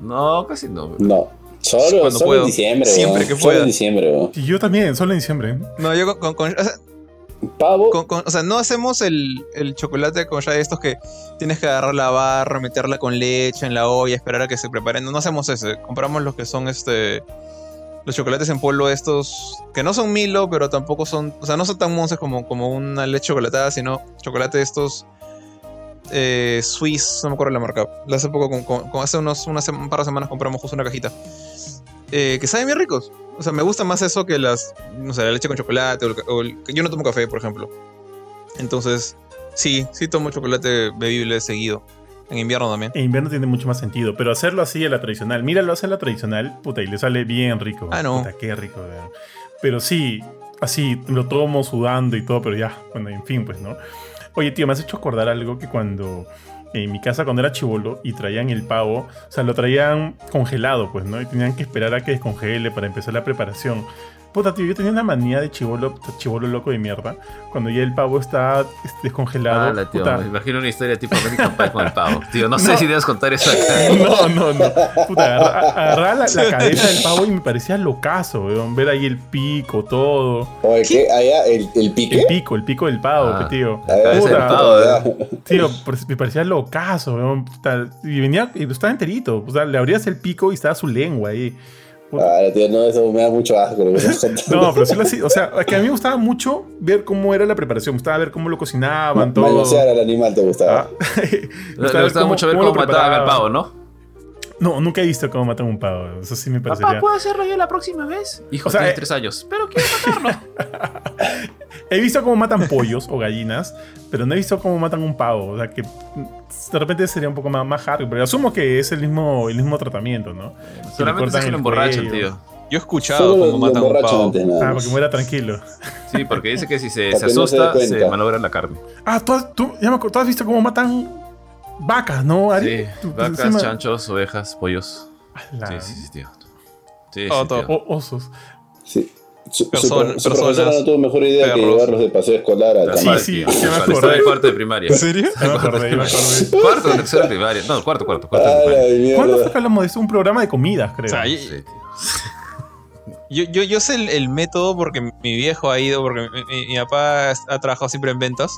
Speaker 3: No, casi no.
Speaker 2: No. Solo,
Speaker 4: Cuando
Speaker 2: solo
Speaker 4: puedo.
Speaker 2: en diciembre,
Speaker 4: Siempre
Speaker 2: weón.
Speaker 4: que
Speaker 2: Solo
Speaker 4: pueda.
Speaker 2: en diciembre, weón.
Speaker 1: Y yo también, solo en diciembre.
Speaker 4: No, yo con, con- o sea,
Speaker 2: Pavo.
Speaker 4: o sea, no hacemos el, el chocolate con ya estos que tienes que agarrar la barra, meterla con leche en la olla, esperar a que se preparen. No, no hacemos ese. Compramos los que son este. Los chocolates en polvo estos, que no son Milo, pero tampoco son, o sea, no son tan monces como, como una leche chocolatada, sino chocolate estos eh, Swiss, no me acuerdo la marca. Hace poco, con, hace unos, unas un par de semanas compramos justo una cajita. Eh, que saben bien ricos. O sea, me gusta más eso que las, no sé, la leche con chocolate. O el o el- yo no tomo café, por ejemplo. Entonces, sí, sí tomo chocolate bebible seguido. En invierno también.
Speaker 1: En invierno tiene mucho más sentido, pero hacerlo así a la tradicional. Mira, lo hace la tradicional, puta, y le sale bien rico.
Speaker 4: Ah, no.
Speaker 1: Puta, qué rico, weón. Pero sí, así, lo tomo sudando y todo, pero ya, bueno, en fin, pues, ¿no? Oye, tío, me has hecho acordar algo que cuando en mi casa, cuando era chivolo y traían el pavo, o sea, lo traían congelado, pues, ¿no? Y tenían que esperar a que descongele para empezar la preparación. Puta, tío, yo tenía una manía de chivolo, chivolo loco de mierda. Cuando ya el pavo está este, descongelado.
Speaker 3: Ah, tío,
Speaker 1: puta,
Speaker 3: me imagino una historia tipo American Pie con el pavo. Tío, no sé si debes contar eso acá.
Speaker 1: No, no, no. Puta, agarra- agarraba la, la cabeza del pavo y me parecía locazo, weón. Ver ahí el pico, todo.
Speaker 2: Oye, ¿qué? Allá, el, el pique.
Speaker 1: El pico, el pico del pavo,
Speaker 3: Ah,
Speaker 1: tío.
Speaker 2: Ver,
Speaker 1: Puta,
Speaker 3: pavo.
Speaker 1: Tío, pues, me parecía locazo, weón. Puta, Y venía, y estaba enterito. O sea, le abrías el pico y estaba su lengua ahí.
Speaker 2: Ah, tío, no, eso me da mucho asco lo que.
Speaker 1: No, pero sí lo hacía. O sea, que a mí me gustaba mucho ver cómo era la preparación. Me gustaba ver cómo lo cocinaban, todo.
Speaker 2: Manosear al animal te
Speaker 1: Ah,
Speaker 2: gustaba.
Speaker 1: me
Speaker 3: Le
Speaker 1: ver
Speaker 3: le gustaba mucho ver cómo
Speaker 1: lo
Speaker 3: mataban al pavo, ¿no?
Speaker 1: No, nunca he visto cómo matan un pavo. Eso sí me parecería.
Speaker 5: Papá, ¿puedo hacerlo yo la próxima vez?
Speaker 3: Hijo,
Speaker 1: O sea,
Speaker 3: tienes
Speaker 1: eh,
Speaker 3: tres años.
Speaker 5: Pero quiero matarlo.
Speaker 1: He visto cómo matan pollos o gallinas, pero no he visto cómo matan un pavo. O sea, que de repente sería un poco más, más hardcore. Pero asumo que es el mismo, el mismo tratamiento, ¿no?
Speaker 3: Solamente es que lo emborrachan, tío.
Speaker 4: Yo he escuchado
Speaker 2: Solo
Speaker 4: cómo matan un pavo.
Speaker 2: antes,
Speaker 1: Ah, porque muera tranquilo.
Speaker 3: Sí, porque dice que si se, se
Speaker 2: no se
Speaker 3: asusta, se,
Speaker 2: cuenta.
Speaker 3: malogra la carne.
Speaker 1: Ah, ¿tú has, tú, ya me ¿tú has visto cómo matan vacas, no, Ari?
Speaker 3: Sí,
Speaker 1: pues,
Speaker 3: vacas,
Speaker 1: encima-
Speaker 3: chanchos, ovejas, pollos.
Speaker 1: Ala,
Speaker 3: Sí, sí, sí, tío. Sí,
Speaker 4: Todo,
Speaker 3: sí, tío.
Speaker 1: o- osos.
Speaker 2: Sí. Su, su
Speaker 4: personas,
Speaker 2: no tuvo mejor idea que
Speaker 4: perros.
Speaker 2: llevarlos de paseo escolar a
Speaker 3: Tal
Speaker 1: Sí, sí, sí me acordé.
Speaker 3: Estaba en cuarto de primaria.
Speaker 4: ¿En serio?
Speaker 1: Me acordé, ya me acordé.
Speaker 3: Cuarto tercero de primaria. No, cuarto, cuarto, cuarto de
Speaker 2: Ay,
Speaker 3: primaria.
Speaker 1: ¿Cuándo fue que hablamos de esto? Un programa de comidas, creo.
Speaker 4: O sea,
Speaker 3: Sí,
Speaker 4: y-. Yo, yo, yo sé el, el método porque mi viejo ha ido, porque mi, mi- mi papá ha trabajado siempre en ventas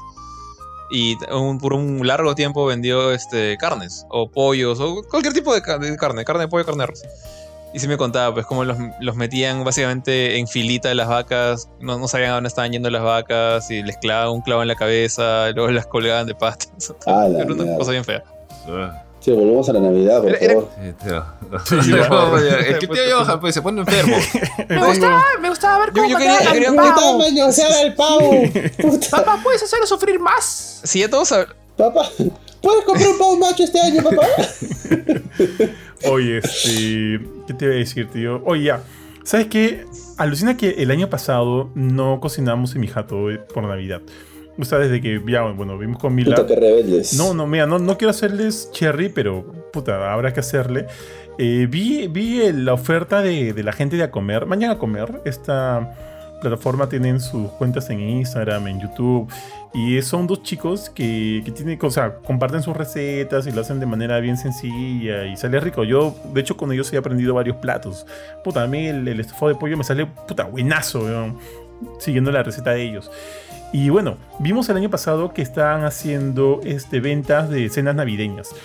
Speaker 4: y un- por un largo tiempo vendió este, carnes o pollos o cualquier tipo de, ca- de carne, carne de pollo, carne de res. Y sí me contaba pues cómo los, los metían básicamente en filita de las vacas, no, no sabían a dónde estaban yendo las vacas y les clavaban un clavo en la cabeza, luego las colgaban de patas. Era una cosa bien fea.
Speaker 3: Ah,
Speaker 2: Sí, volvemos a la Navidad, por
Speaker 4: Era- era-
Speaker 2: favor.
Speaker 3: sí, tío.
Speaker 1: Sí,
Speaker 3: No, Es que tío Johan pues, se pone enfermo.
Speaker 5: Me gustaba, me gustaba ver cómo
Speaker 4: yo quería-
Speaker 5: al
Speaker 4: quería-
Speaker 5: pavo.
Speaker 2: manosear al pavo! Puta.
Speaker 5: Papá, ¿puedes hacerlo sufrir más?
Speaker 4: Si ya todos sab-
Speaker 2: Papá, ¿puedes comprar un pavo macho este año, papá?
Speaker 1: Oye, este. ¿Qué te iba a decir, tío? Oye, ya. ¿Sabes qué? Alucina que el año pasado no cocinamos en mi jato eh, por Navidad. O sea, desde que ya, bueno, vimos con Mila.
Speaker 2: Puta, que rebeldes.
Speaker 1: No, no, mira, no, no quiero hacerles cherry, pero puta, habrá que hacerle. Eh, vi vi la oferta de, de la gente de A Comer. Mañana a Comer, esta plataforma tienen sus cuentas en Instagram, en YouTube. Y son dos chicos que, que tienen, o sea, comparten sus recetas y lo hacen de manera bien sencilla y sale rico. Yo, de hecho, con ellos he aprendido varios platos. Puta, a mí el, el estofado de pollo me sale, puta, buenazo, weón, siguiendo la receta de ellos. Y bueno, vimos el año pasado que estaban haciendo este, ventas de cenas navideñas.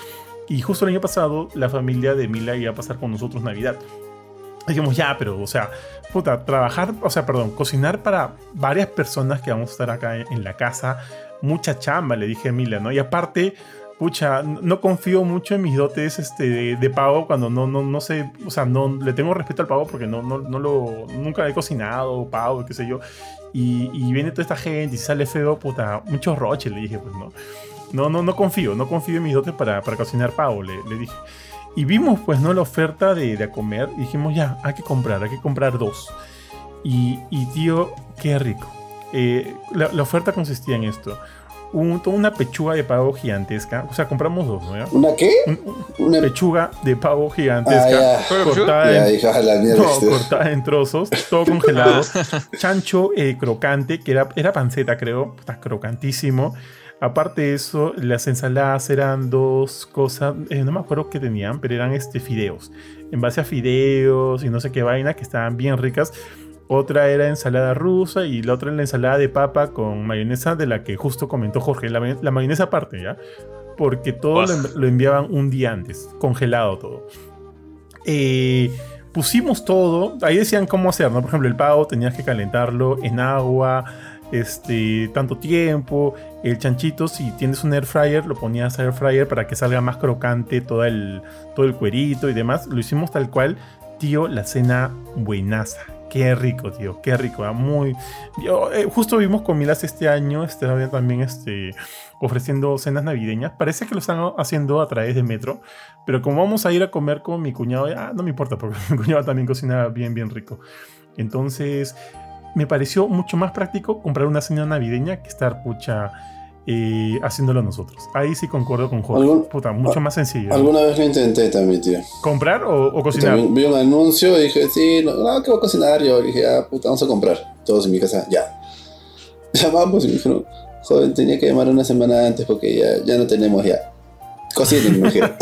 Speaker 1: Y justo el año pasado la familia de Mila iba a pasar con nosotros Navidad. Dijimos, ya, pero, o sea, puta, trabajar, o sea, perdón, cocinar para varias personas que vamos a estar acá en, en la casa, mucha chamba, le dije a Mila, ¿no? Y aparte, pucha, no confío mucho en mis dotes este, de, de pavo cuando no, no, no sé, o sea, no le tengo respeto al pavo porque no, no, no lo, nunca he cocinado pavo, qué sé yo. Y, y viene toda esta gente y sale feo, puta, muchos roches, le dije, pues no. No, no, no confío, no confío en mis dotes para, para cocinar pavo, le, dije. Y vimos, pues, ¿no? La oferta de, de comer. Dijimos, ya, hay que comprar, hay que comprar dos. Y, y tío, qué rico. Eh, la, la oferta consistía en esto. Un, toda una pechuga de pavo gigantesca. O sea, compramos dos, ¿no?
Speaker 2: ¿Una qué?
Speaker 1: una pechuga de pavo gigantesca.
Speaker 2: Ah,
Speaker 1: cortada, en, no, cortada en trozos, todo congelado. Chancho eh, crocante, que era, era panceta, creo. Está crocantísimo. Aparte de eso, las ensaladas eran dos cosas, eh, no me acuerdo qué tenían, pero eran este, fideos. En base a fideos y no sé qué vaina, que estaban bien ricas. Otra era ensalada rusa y la otra era la ensalada de papa con mayonesa de la que justo comentó Jorge. La, may- la mayonesa aparte, ¿ya? Porque todo lo, env- lo enviaban un día antes, congelado todo. Eh, pusimos todo, ahí decían cómo hacer, ¿no? Por ejemplo, el pavo tenías que calentarlo en agua, este, tanto tiempo. El chanchito, si tienes un air fryer, lo ponías a air fryer para que salga más crocante todo el, todo el cuerito y demás. Lo hicimos tal cual, tío, la cena buenaza. Qué rico, tío, qué rico. ah, Muy. Yo, eh, justo vimos comidas este año. Este también este, ofreciendo cenas navideñas. Parece que lo están haciendo a través de Metro. Pero como vamos a ir a comer con mi cuñado, ah, no me importa, porque mi cuñado también cocina bien, bien rico. Entonces, me pareció mucho más práctico comprar una cena navideña que estar, pucha, eh, haciéndolo nosotros. Ahí sí concuerdo con Jorge.
Speaker 2: ¿Algún-
Speaker 1: Puta, mucho más sencillo.
Speaker 2: Alguna vez lo intenté también, tío.
Speaker 1: ¿Comprar o, o cocinar?
Speaker 2: También vi un anuncio y dije, sí, no, no, que voy a cocinar yo. Y dije, ah, puta, vamos a comprar. Todos en mi casa, ya. Llamamos y me dijeron, joven, tenía que llamar una semana antes porque ya, ya no tenemos ya. Cocinen, me dijeron.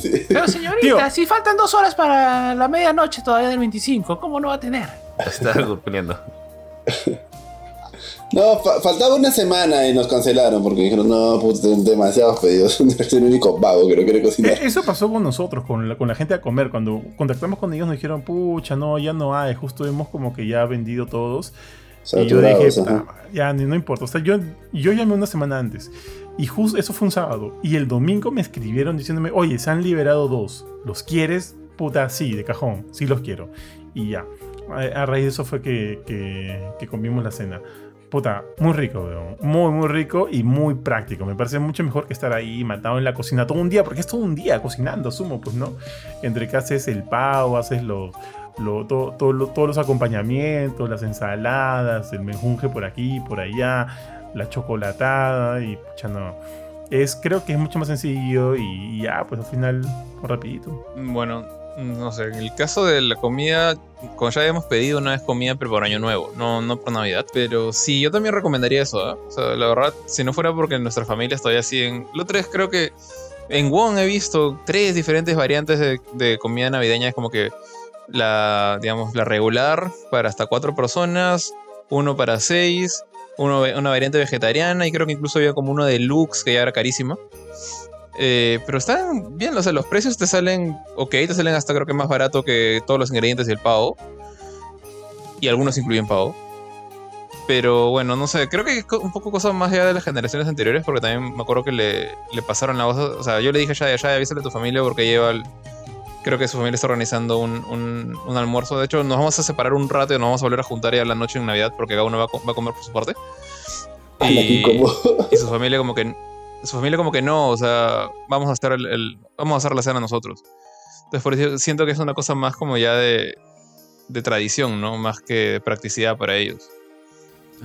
Speaker 2: Sí.
Speaker 5: Pero señorita,
Speaker 1: Tío.
Speaker 5: si faltan dos horas para la medianoche todavía del 25, ¿cómo no va a tener?
Speaker 3: Está peleando.
Speaker 2: No, fa- faltaba una semana y nos cancelaron porque dijeron, no, tengo demasiados pedidos. Soy el único vago que no quiere cocinar.
Speaker 1: Eh, Eso pasó con nosotros, con la, con la gente a comer. Cuando contactamos con ellos nos dijeron, pucha, no, ya no hay. Justo hemos como que ya vendido todos. Y yo dije,
Speaker 2: Saturados, ajá.
Speaker 1: "Puta, ya no importa. O sea, yo, yo llamé una semana antes. Y justo eso fue un sábado. Y el domingo me escribieron diciéndome, oye, se han liberado dos. ¿Los quieres? Puta, sí, de cajón. Sí los quiero. Y ya. A, a raíz de eso fue que, que, que comimos la cena. Puta, muy rico, weón. Muy, muy rico y muy práctico. Me parece mucho mejor que estar ahí matado en la cocina todo un día, porque es todo un día cocinando, sumo, pues, ¿no? Entre que haces el pavo, haces los, lo- todo- todo lo- todos los acompañamientos, las ensaladas, el menjunje por aquí, por allá, la chocolatada y pucha, no. Es, creo que es mucho más sencillo y, ya, pues al final, rapidito.
Speaker 4: Bueno, no sé, en el caso de la comida, como ya habíamos pedido una vez comida, pero por Año Nuevo, no, no por Navidad. Pero sí, yo también recomendaría eso, ¿ah? O sea, la verdad, si no fuera porque nuestras familias todavía siguen. Lo tres creo que en Wong he visto tres diferentes variantes de, comida navideña. Es como que la, digamos, la regular para hasta cuatro personas, uno para seis, una variante vegetariana y creo que incluso había como uno de Lux que ya era carísima. Eh, pero están bien, o sea, los precios te salen, ok, te salen hasta creo que más barato que todos los ingredientes del pavo. Y algunos incluyen pavo. Pero bueno, no sé, creo que es un poco cosa más allá de las generaciones anteriores, porque también me acuerdo que le, le pasaron la voz. O sea, yo le dije ya, ya, avísale a tu familia porque lleva el- Creo que su familia está organizando un, un- un almuerzo. De hecho, nos vamos a separar un rato y nos vamos a volver a juntar ya la noche en Navidad porque cada uno va a, va a comer por su parte.
Speaker 2: Incómodo.
Speaker 4: y su familia como que su familia como que no, o sea, vamos a hacer el, vamos a hacer la cena nosotros. Entonces por eso siento que es una cosa más como ya de, de tradición, ¿no? Más que de practicidad para ellos.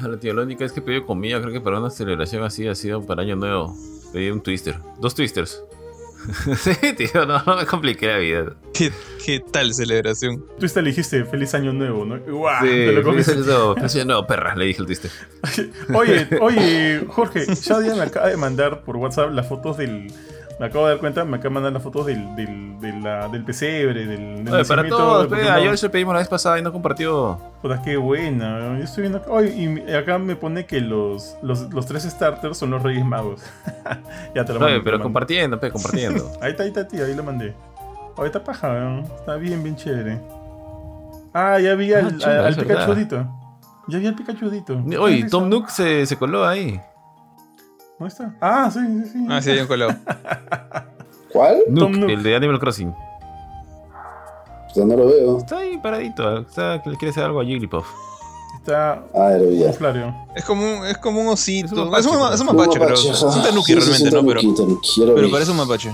Speaker 3: Ahora, tío, la única que pedí comida, creo que para una celebración así ha sido para Año Nuevo. Pedí un twister. Dos twisters. sí, tío, no, no me compliqué la vida.
Speaker 4: ¿Qué, qué tal celebración?
Speaker 1: Tú te elegiste Feliz Año Nuevo, ¿no? ¡Guau!
Speaker 3: Sí,
Speaker 1: te lo
Speaker 3: feliz año nuevo, feliz año nuevo, perra, le dije el twister.
Speaker 1: Oye, oye, Jorge, Shadia me acaba de mandar por WhatsApp las fotos del. Me acabo de dar cuenta, me acaba de mandar las fotos del, del, la- del pesebre, del, del
Speaker 3: Oye, para todos, pe,
Speaker 1: Pokémon.
Speaker 3: ayer se pedimos la vez pasada y no compartió.
Speaker 1: Puta, qué buena. Yo estoy viendo acá. Y acá me pone que los, los, los tres starters son los Reyes Magos. ya te lo.
Speaker 3: Oye,
Speaker 1: lo
Speaker 3: pero compartiendo, pe, compartiendo.
Speaker 1: Ahí está, ahí está, tío, ahí lo mandé. Oye, está paja. Está bien, bien chévere. Ah, ya vi al,
Speaker 3: Ah,
Speaker 1: al
Speaker 3: verdad.
Speaker 1: Pikachudito. Ya vi al Pikachudito.
Speaker 3: Oye, Tom. Nook se, se coló ahí.
Speaker 1: ¿Dónde está? Ah, sí, sí, sí.
Speaker 4: Ah, sí, hay un colado.
Speaker 2: ¿Cuál?
Speaker 3: Nook. el de Animal Crossing.
Speaker 2: Pues no lo veo.
Speaker 3: Está ahí paradito, está, que le quiere hacer algo a Jigglypuff.
Speaker 1: Está
Speaker 2: Ah,
Speaker 1: un.
Speaker 4: Es como un, es como un osito.
Speaker 3: Es un
Speaker 4: Es un,
Speaker 3: mapache,
Speaker 4: es un
Speaker 3: creo.
Speaker 4: mapache, pero es un tanuki
Speaker 2: Sí, sí,
Speaker 4: realmente,
Speaker 2: sí,
Speaker 4: ¿no? Pero,
Speaker 2: tanuki, vi.
Speaker 4: parece un mapache.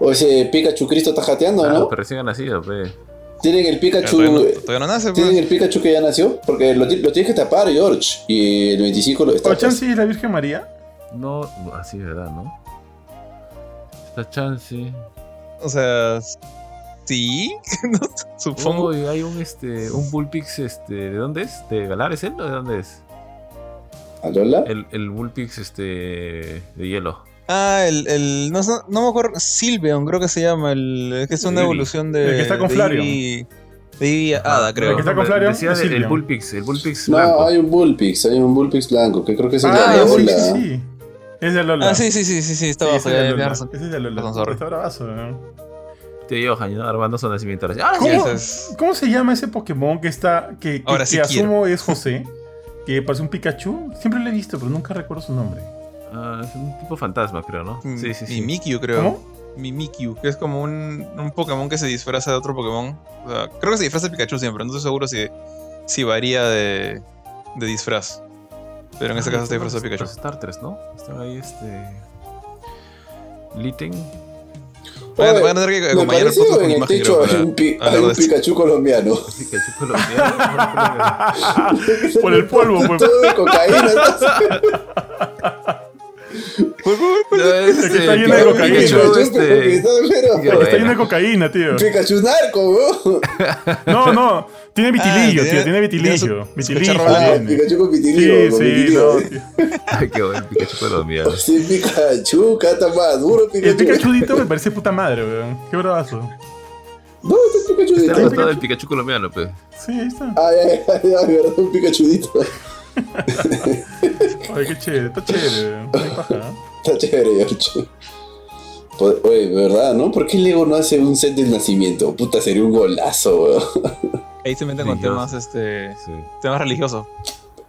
Speaker 2: O ese Pikachu Cristo está jateando,
Speaker 3: Ah,
Speaker 2: ¿no?
Speaker 3: pero recién ha nacido, pe.
Speaker 2: Tienen el Pikachu.
Speaker 4: Todavía no, todavía no nace,
Speaker 2: Tienen
Speaker 4: pues.
Speaker 2: el Pikachu que ya nació, porque lo, ti- lo tienes que tapar, George. Y el 25 lo está.
Speaker 1: ¿O Chansey es la Virgen María?
Speaker 3: No, así de verdad, ¿no? Esta chance.
Speaker 4: O sea, sí, no, supongo.
Speaker 3: Oh, hay un este un Bullpix este, ¿de dónde es? ¿De Galar es él o de dónde es?
Speaker 2: ¿Alola?
Speaker 3: El, el Bullpix este de hielo.
Speaker 4: Ah, el, el no, sé- no me acuerdo, Silveon creo que se llama, el es que es una evolución de
Speaker 1: El que está con
Speaker 4: de
Speaker 1: Flareon.
Speaker 4: De Eevee Hada, creo.
Speaker 1: El que está con Flareon
Speaker 3: Decía de- el
Speaker 1: Silveon.
Speaker 3: Bullpix, el Bullpix
Speaker 2: No,
Speaker 3: blanco.
Speaker 2: hay un Bullpix, hay un Bullpix blanco, que creo que es el
Speaker 1: Ah,
Speaker 2: de
Speaker 1: sí, sí. Es de Alola.
Speaker 4: Ah, sí, sí, sí, sí, sí, está
Speaker 1: Sí, ese es de
Speaker 4: razón.
Speaker 1: Ese es de Alola.
Speaker 4: Razón.
Speaker 1: Está bravazo, ¿no?
Speaker 3: Tío Johan, ¿no? armando su nacimiento. Ahora sí. ¡Ah,
Speaker 1: ¿Cómo,
Speaker 4: es-
Speaker 1: cómo se llama ese Pokémon que está. que, que,
Speaker 4: Ahora sí
Speaker 1: que asumo es José? Que parece un Pikachu. Siempre lo he visto, pero nunca recuerdo su nombre.
Speaker 3: Ah, es un tipo fantasma, creo, ¿no? Sí, sí, sí.
Speaker 4: Mimikyu, creo.
Speaker 1: ¿Cómo?
Speaker 4: Mimikyu, que es como un, un Pokémon que se disfraza de otro Pokémon. O sea, creo que se disfraza de Pikachu siempre, no estoy seguro si, si varía de, de disfraz. Pero en este
Speaker 3: Ah,
Speaker 4: caso se
Speaker 3: son
Speaker 4: disfraza de
Speaker 3: los-
Speaker 4: Pikachu.
Speaker 3: Los starters, ¿no? Están ahí este. Litten.
Speaker 4: Van a- van a tener que acompañar fotos
Speaker 2: que
Speaker 4: con
Speaker 2: en el
Speaker 4: imagen,
Speaker 2: techo hay
Speaker 4: para
Speaker 2: un, pi- hay un. Pikachu colombiano.
Speaker 3: Pikachu colombiano.
Speaker 1: Por el polvo, pues.
Speaker 2: Todo de cocaína.
Speaker 3: No, es,
Speaker 1: El que
Speaker 3: este,
Speaker 1: está lleno de cocaína.
Speaker 3: Pikachu,
Speaker 2: Pikachu,
Speaker 3: este,
Speaker 2: está-
Speaker 1: lleno de cocaína, tío.
Speaker 2: Pikachu narco, weón.
Speaker 1: No, no. Tiene vitilillo,
Speaker 4: Ah,
Speaker 1: tío.
Speaker 4: tiene-
Speaker 1: Tiene
Speaker 4: tiene su-
Speaker 1: vitilillo.
Speaker 4: su
Speaker 1: Vitilillo
Speaker 4: cacharro
Speaker 2: Ah,
Speaker 1: tiene.
Speaker 2: Pikachu con
Speaker 1: Sí,
Speaker 2: vitiligo. con
Speaker 1: sí,
Speaker 2: vitiligo.
Speaker 1: no, tío.
Speaker 3: Ay, qué bueno, Pikachu colombiano.
Speaker 2: Sí, Pikachu, cata más duro,
Speaker 1: El
Speaker 2: Pikachu.
Speaker 1: Pikachudito me parece puta madre, weón. Qué bravazo.
Speaker 2: No, este Pikachu
Speaker 3: Está el Pikachu colombiano, pues.
Speaker 1: Sí, ahí está.
Speaker 2: Ay, ay, ay, ay, verdad, un Pikachudito.
Speaker 1: Ay, qué chévere. Está chévere.
Speaker 2: Está chévere, George. Pues, Oye, ¿verdad, no? ¿Por qué Lego no hace un set del nacimiento? Puta, sería un golazo, weón.
Speaker 4: Ahí se meten con
Speaker 3: Religioso.
Speaker 4: temas, este,
Speaker 3: Sí.
Speaker 4: temas religiosos.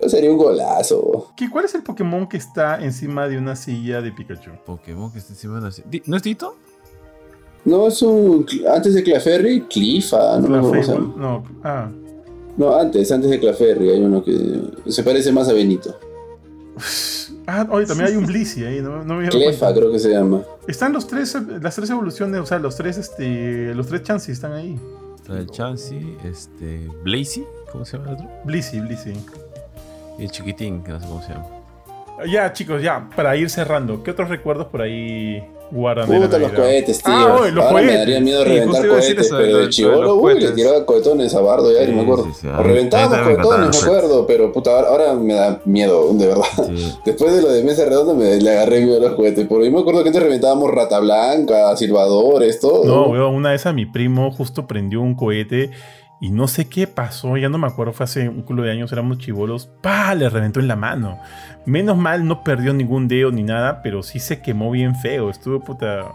Speaker 2: Sería un golazo.
Speaker 1: ¿Qué- ¿Cuál es el Pokémon que está encima de una silla de Pikachu?
Speaker 3: Pokémon que está encima de la... Di- ¿No es Dito?
Speaker 2: No, es un. Antes de Claferry, Clifa, no
Speaker 1: Clefable. No, ah.
Speaker 2: No, antes, antes de Claferry hay uno que se parece más a Benito.
Speaker 1: Ah, oye, también hay un Blissey ahí, no, no me
Speaker 2: Clefa, creo que se llama.
Speaker 1: Están los tres, las tres evoluciones, o sea, los tres, este, los tres Chansey están ahí.
Speaker 3: Está el Chansey, este... Blazy, ¿cómo se llama el otro?
Speaker 1: Blissey, Blissey.
Speaker 3: Y el chiquitín, que no sé cómo se llama.
Speaker 1: Ya, chicos, ya, para ir cerrando, ¿qué otros recuerdos por ahí guardan de la
Speaker 2: Puta, los
Speaker 1: Navidad?
Speaker 2: cohetes, tío.
Speaker 1: Ah, oye, los
Speaker 2: Ahora
Speaker 1: cohetes.
Speaker 2: me daría miedo
Speaker 4: Sí,
Speaker 2: reventar cohetes,
Speaker 4: eso,
Speaker 2: pero de
Speaker 4: lo de
Speaker 2: chivolo, uy,
Speaker 4: cohetes.
Speaker 2: le tiraba cohetones a Bardo, ya,
Speaker 3: Sí,
Speaker 2: me acuerdo.
Speaker 3: sí,
Speaker 2: reventábamos cohetones, me acuerdo, pero puta, ahora, me da miedo, de verdad.
Speaker 3: Sí.
Speaker 2: Después de lo de mesa redonda me le agarré miedo a los cohetes. Porque yo me acuerdo que antes reventábamos rata blanca, silbadores, todo.
Speaker 1: No, weón, una vez a mi primo justo prendió un cohete y no sé qué pasó, ya no me acuerdo, fue hace un culo de años, éramos chivolos, ¡pa! Le reventó en la mano. Menos mal no perdió ningún dedo ni nada, pero sí se quemó bien feo. Estuvo puta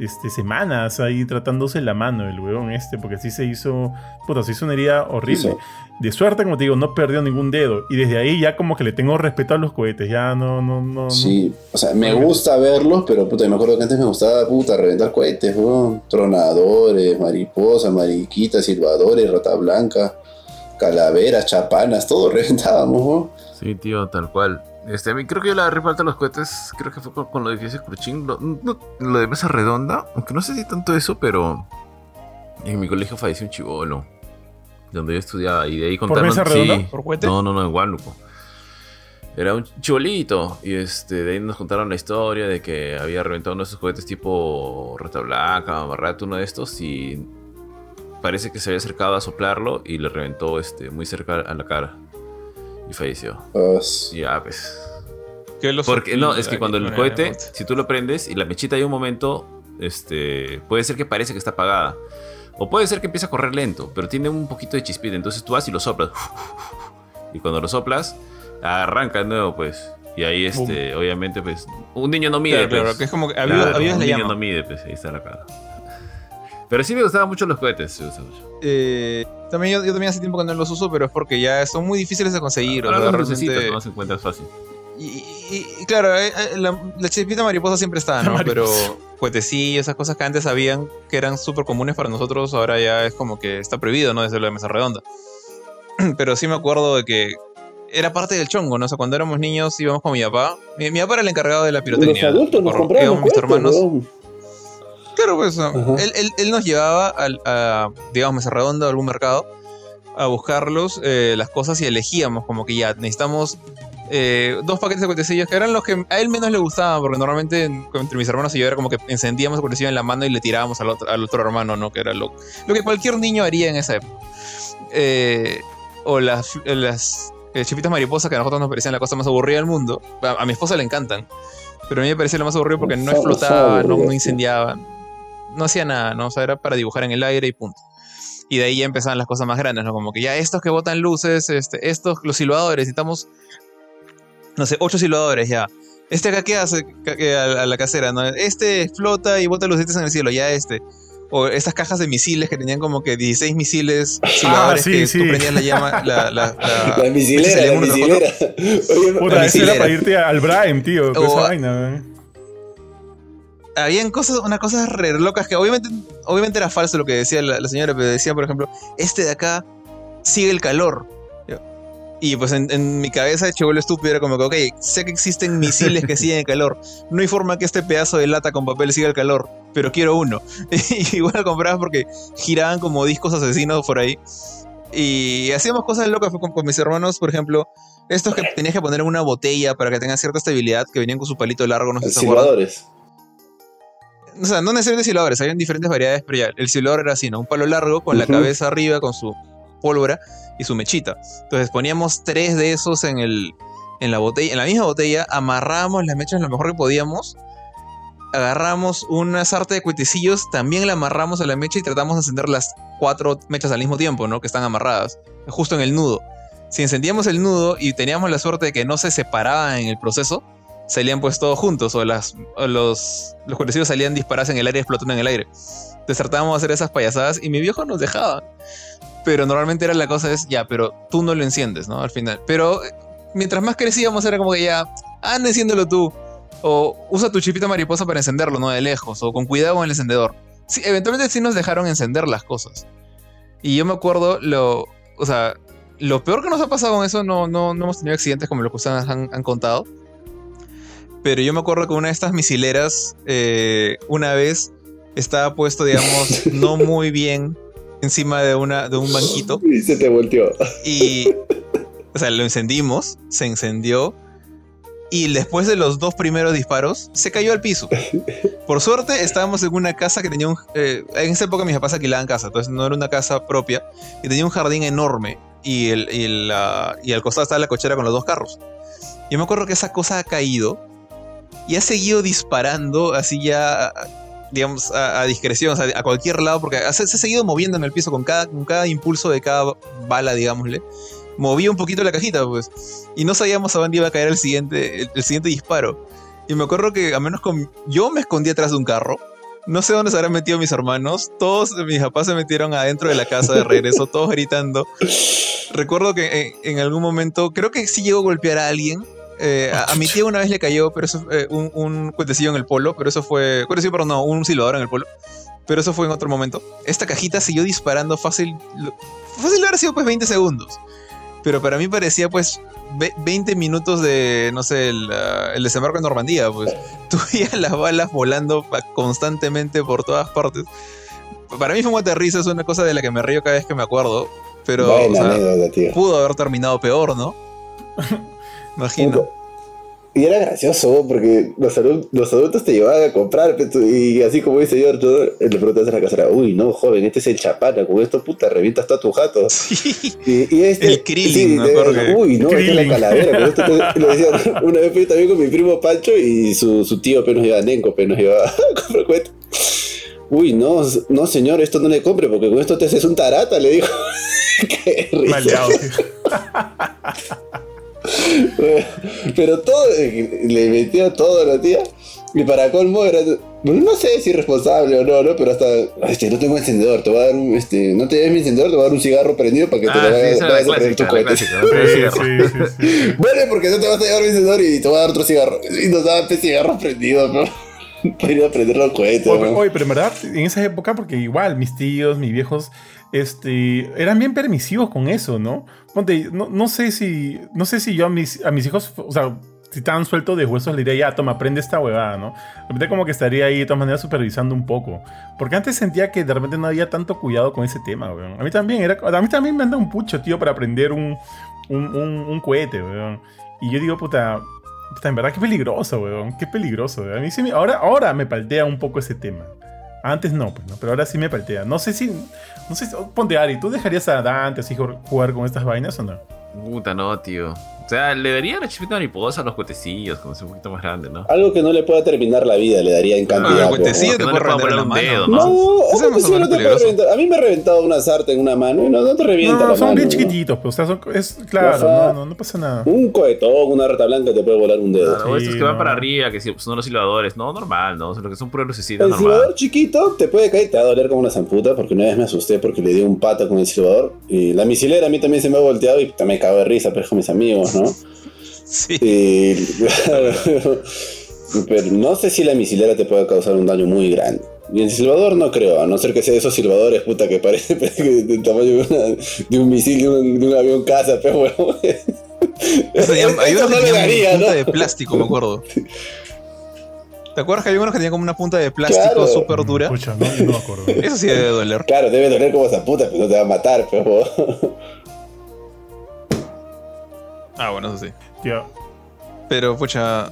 Speaker 1: este, semanas ahí tratándose la mano el weón este, porque sí se hizo, puta, se hizo una herida horrible. De suerte, como te digo, no perdió ningún dedo. Y desde ahí ya como que le tengo respeto a los cohetes, ya no, no, no. no.
Speaker 2: Sí, o sea, me gusta verlos, pero puta, me acuerdo que antes me gustaba, puta, reventar cohetes, weón. Tronadores, mariposas, mariquitas, silbadores, rata blanca, calaveras, chapanas, todo reventábamos, weón.
Speaker 3: Sí, tío, tal cual. Este, a mí creo que yo la agarré falta los cohetes, creo que fue con, con lo de Fiese Cruchín, lo, no- lo de mesa redonda, aunque no sé si tanto eso, pero en mi colegio falleció un chivolo, donde yo estudiaba, y de ahí contaron...
Speaker 1: mesa
Speaker 3: sí.
Speaker 1: redonda?
Speaker 4: ¿Por cohete?
Speaker 3: No, no, no, en Huánuco. Era un chibolito, y este, de ahí nos contaron la historia de que había reventado uno de esos cohetes tipo Rata Blanca, Mamarrato, uno de estos, y parece que se había acercado a soplarlo y le reventó este, muy cerca a la cara. Y falleció.
Speaker 2: Ah,
Speaker 3: Y Ya, pues.
Speaker 4: ¿Qué los-
Speaker 3: Porque no, es que cuando el cohete, si tú lo prendes y la mechita hay un momento, este, puede ser que parece que está apagada. O puede ser que empiece a correr lento, pero tiene un poquito de chispita. Entonces tú vas y lo soplas. Y cuando lo soplas, arranca de nuevo, pues. Y ahí, este, obviamente, pues, un niño no mide,
Speaker 4: Claro, claro,
Speaker 3: pues.
Speaker 4: que es como que
Speaker 3: Claro, un
Speaker 4: la
Speaker 3: niño
Speaker 4: llama.
Speaker 3: no mide, pues, ahí está la cara. Pero sí me gustaban mucho los cohetes, me mucho.
Speaker 4: Eh, también yo, yo también hace tiempo que no los uso, pero es porque ya son muy difíciles de conseguir. o
Speaker 3: Ahora
Speaker 4: sea,
Speaker 3: los
Speaker 4: realmente-
Speaker 3: necesitas, no se encuentras fácil.
Speaker 4: Y, y- y claro, eh, eh, la, la chispita mariposa siempre está, ¿no? Pero cohetecillos, esas cosas que antes sabían que eran súper comunes para nosotros, ahora ya es como que está prohibido, ¿no? Desde la mesa redonda. Pero sí me acuerdo de que era parte del chongo, ¿no? O sea, cuando éramos niños íbamos con mi papá. Mi, mi papá era el encargado de la
Speaker 2: Los
Speaker 4: pirotecnia.
Speaker 2: adultos nos
Speaker 4: íbamos mis hermanos.
Speaker 2: weón.
Speaker 4: Claro, pues
Speaker 2: Ajá.
Speaker 4: él, él- él nos llevaba al, a, digamos, Mesa Redonda o algún mercado a buscarlos, eh, las cosas y elegíamos como que ya necesitamos eh, dos paquetes de cuetecillos que eran los que a él menos le gustaban, porque normalmente entre mis hermanos y yo era como que encendíamos el cuetecillo en la mano y le tirábamos al otro, al otro hermano, ¿no? Que era lo, lo que cualquier niño haría en esa época. Eh, o las, las eh, chipitas mariposas que a nosotros nos parecían la cosa más aburrida del mundo. A, mi esposa le encantan. Pero a mí me parecía lo más aburrido porque no explotaba, no, no incendiaba, no hacía nada, ¿no? O sea, era para dibujar en el aire y punto. Y de ahí ya empezaban las cosas más grandes, ¿no? Como que ya estos que botan luces, este, estos, los silbadores, necesitamos, no sé, ocho silbadores ya. Este acá, ¿qué hace a, la casera? ¿no? Este flota y bota luces en el cielo, ya este. O estas cajas de misiles que tenían como que 16 misiles ah, silbadores ah, sí, que sí. tú prendías la llama. La, la, la,
Speaker 2: la misilera, la misilera.
Speaker 1: Oye, Puta, era para irte al Brime, tío. esa vaina,
Speaker 4: habían cosas, unas cosas re locas que obviamente, obviamente era falso lo que decía la, señora, pero decía, por ejemplo, este de acá sigue el calor. Y pues en, mi cabeza, vuelo estúpido, era como que, ok, sé que existen misiles que siguen el calor. No hay forma que este pedazo de lata con papel siga el calor, pero quiero uno. y igual comprabas porque giraban como discos asesinos por ahí. Y hacíamos cosas locas con, con mis hermanos, por ejemplo, estos que tenías que poner en una botella para que tengan cierta estabilidad, que venían con su palito largo, no sé si o sea, no necesariamente silbadores, habían diferentes variedades, pero ya, el silbador era así, ¿no? Un palo largo con la cabeza arriba, con su pólvora y su mechita. Entonces poníamos tres de esos en, el, en, la, botella, en la misma botella, amarramos las mechas lo mejor que podíamos, agarramos una sarta de cuetecillos, también la amarramos a la mecha y tratamos de encender las cuatro mechas al mismo tiempo, ¿no? Que están amarradas, justo en el nudo. Si encendíamos el nudo y teníamos la suerte de que no se separaban en el proceso, salían pues todos juntos o, las, los, los salían disparados en el aire explotando en el aire. Entonces tratábamos de hacer esas payasadas y mi viejo nos dejaba. Pero normalmente era la cosa es, ya, pero tú no lo enciendes, ¿no? Al final. Pero eh, mientras más crecíamos era como que ya, anda, enciéndelo tú. O usa tu chipita mariposa para encenderlo, ¿no? De lejos. O con cuidado con el encendedor. Sí, eventualmente sí nos dejaron encender las cosas. Y yo me acuerdo lo... O sea, lo peor que nos ha pasado con eso, no, no, no hemos tenido accidentes como lo que ustedes han contado pero yo me acuerdo que una de estas misileras, eh, una vez estaba puesto, digamos, no muy bien encima de, una, de un banquito.
Speaker 2: Y se te volteó.
Speaker 4: Y, o sea, lo encendimos, se encendió. Y después de los dos primeros disparos, se cayó al piso. Por suerte, estábamos en una casa que tenía un. Eh, en esa época mis papás alquilaban casa, entonces no era una casa propia. Y tenía un jardín enorme. Y, el, y, y al costado estaba la cochera con los dos carros. Yo me acuerdo que esa cosa ha caído y ha seguido disparando así ya, digamos, a, discreción, a cualquier lado, porque se, ha seguido moviendo en el piso con cada, con cada impulso de cada bala, digámosle. Movía un poquito la cajita, pues. Y no sabíamos a dónde iba a caer el siguiente, el, siguiente disparo. Y me acuerdo que, a menos con. Yo me escondí atrás de un carro. No sé dónde se habrán metido mis hermanos. Todos mis papás se metieron adentro de la casa de regreso, todos gritando. Recuerdo que en, en, algún momento, creo que sí llegó a golpear a alguien. Eh, a, mi tía una vez le cayó pero eso, eh, un, un, cuentecillo en el polo, pero eso fue. Cuentecillo, pero no, un silbador en el polo. Pero eso fue en otro momento. Esta cajita siguió disparando fácil. Fácil haber sido pues 20 segundos. Pero para mí parecía pues 20 minutos de, no sé, el, el desembarco en Normandía. Pues tuve las balas volando constantemente por todas partes. Para mí fue un risa, es una cosa de la que me río cada vez que me acuerdo. Pero pudo haber terminado peor, ¿no? Imagino.
Speaker 2: Y era gracioso porque los, adultos, te llevaban a comprar y así como dice George, le preguntas a la casera, uy, no, joven, este es el chapana, con esto puta revientas todo tu jato.
Speaker 4: Y, este, el Krillin,
Speaker 2: Uy, no, este es la calavera. Con esto lo decía, una vez fui también con mi primo Pancho y su, su tío apenas iba a Nenco, apenas iba a comprar Uy, no, no señor, esto no le compre porque con esto te haces un tarata, le dijo. Qué risa. Pero todo, le metió todo a la tía. Y para colmo era. no sé si responsable o no, ¿no? Pero hasta. Este, no tengo encendedor, te voy a dar un. Este, no te des mi encendedor, te voy a dar un cigarro prendido para que te ah, lo vayas, a prender tu cohete. bueno, porque no te vas a llevar mi encendedor y te voy a dar otro cigarro. Y nos daban cigarros prendidos, ¿no? para ir a prender los cohetes.
Speaker 1: Oye, pero en verdad, en esa época, porque igual mis tíos, mis viejos, este, eran bien permisivos con eso, ¿no? Ponte, no, sé si, no sé si yo a mis, a mis hijos, o sea, si estaban sueltos de huesos, le diría, ya, toma, aprende esta huevada, ¿no? De repente como que estaría ahí de todas maneras supervisando un poco. Porque antes sentía que de repente no había tanto cuidado con ese tema, weón. A mí también, era, a mí también me anda un pucho, tío, para aprender un, un, un, cohete, weón. Y yo digo, puta, puta en verdad qué peligroso, weón. Qué peligroso. A mí sí ahora, ahora me paltea un poco ese tema. Antes no, pues no, pero ahora sí me paltea. No sé si, no sé, si, ponte Ari, ¿tú dejarías a Dante así jugar con estas vainas o no?
Speaker 3: Puta, no, tío. O sea, le daría la chipita mariposa a los cuetecillos, como si un poquito más grande, ¿no?
Speaker 2: Algo que no le pueda terminar la vida, le daría en cantidad.
Speaker 4: No, el te puede poner
Speaker 3: un dedo,
Speaker 2: ¿no? No, no te puede reventar. A mí me ha reventado una sarta en una mano y no, no te revienta no,
Speaker 1: son bien chiquititos, pues, o sea, son, es claro, no, no, pasa nada.
Speaker 2: Un cohetón, una rata blanca te puede volar un dedo.
Speaker 3: Claro, estos que van para arriba, que son los silbadores, no, normal, ¿no? O sea, lo que son puros lucecitos,
Speaker 2: El
Speaker 3: normal.
Speaker 2: silbador chiquito te puede caer, te va a doler como una zamputa, porque una vez me asusté porque le di un pato con el silbador. Y la misilera a mí también se me ha volteado y me cago de risa, pero con mis amigos, ¿no?
Speaker 4: Sí.
Speaker 2: pero no sé si la misilera te puede causar un daño muy grande. Y el silbador no creo, a no ser que sea de esos silbadores, puta, que parece del tamaño de, un misil de un, avión casa, pero bueno.
Speaker 4: hay uno que tenía punta de plástico, me acuerdo. ¿Te acuerdas que hay uno que tenía como una punta de plástico súper dura?
Speaker 1: Escucha, no, no me acuerdo.
Speaker 4: Eso sí debe doler.
Speaker 2: Claro, debe doler como esa puta, pero no te va a matar, pero.
Speaker 4: Ah, bueno, eso sí.
Speaker 1: Tío.
Speaker 4: Pero, pucha.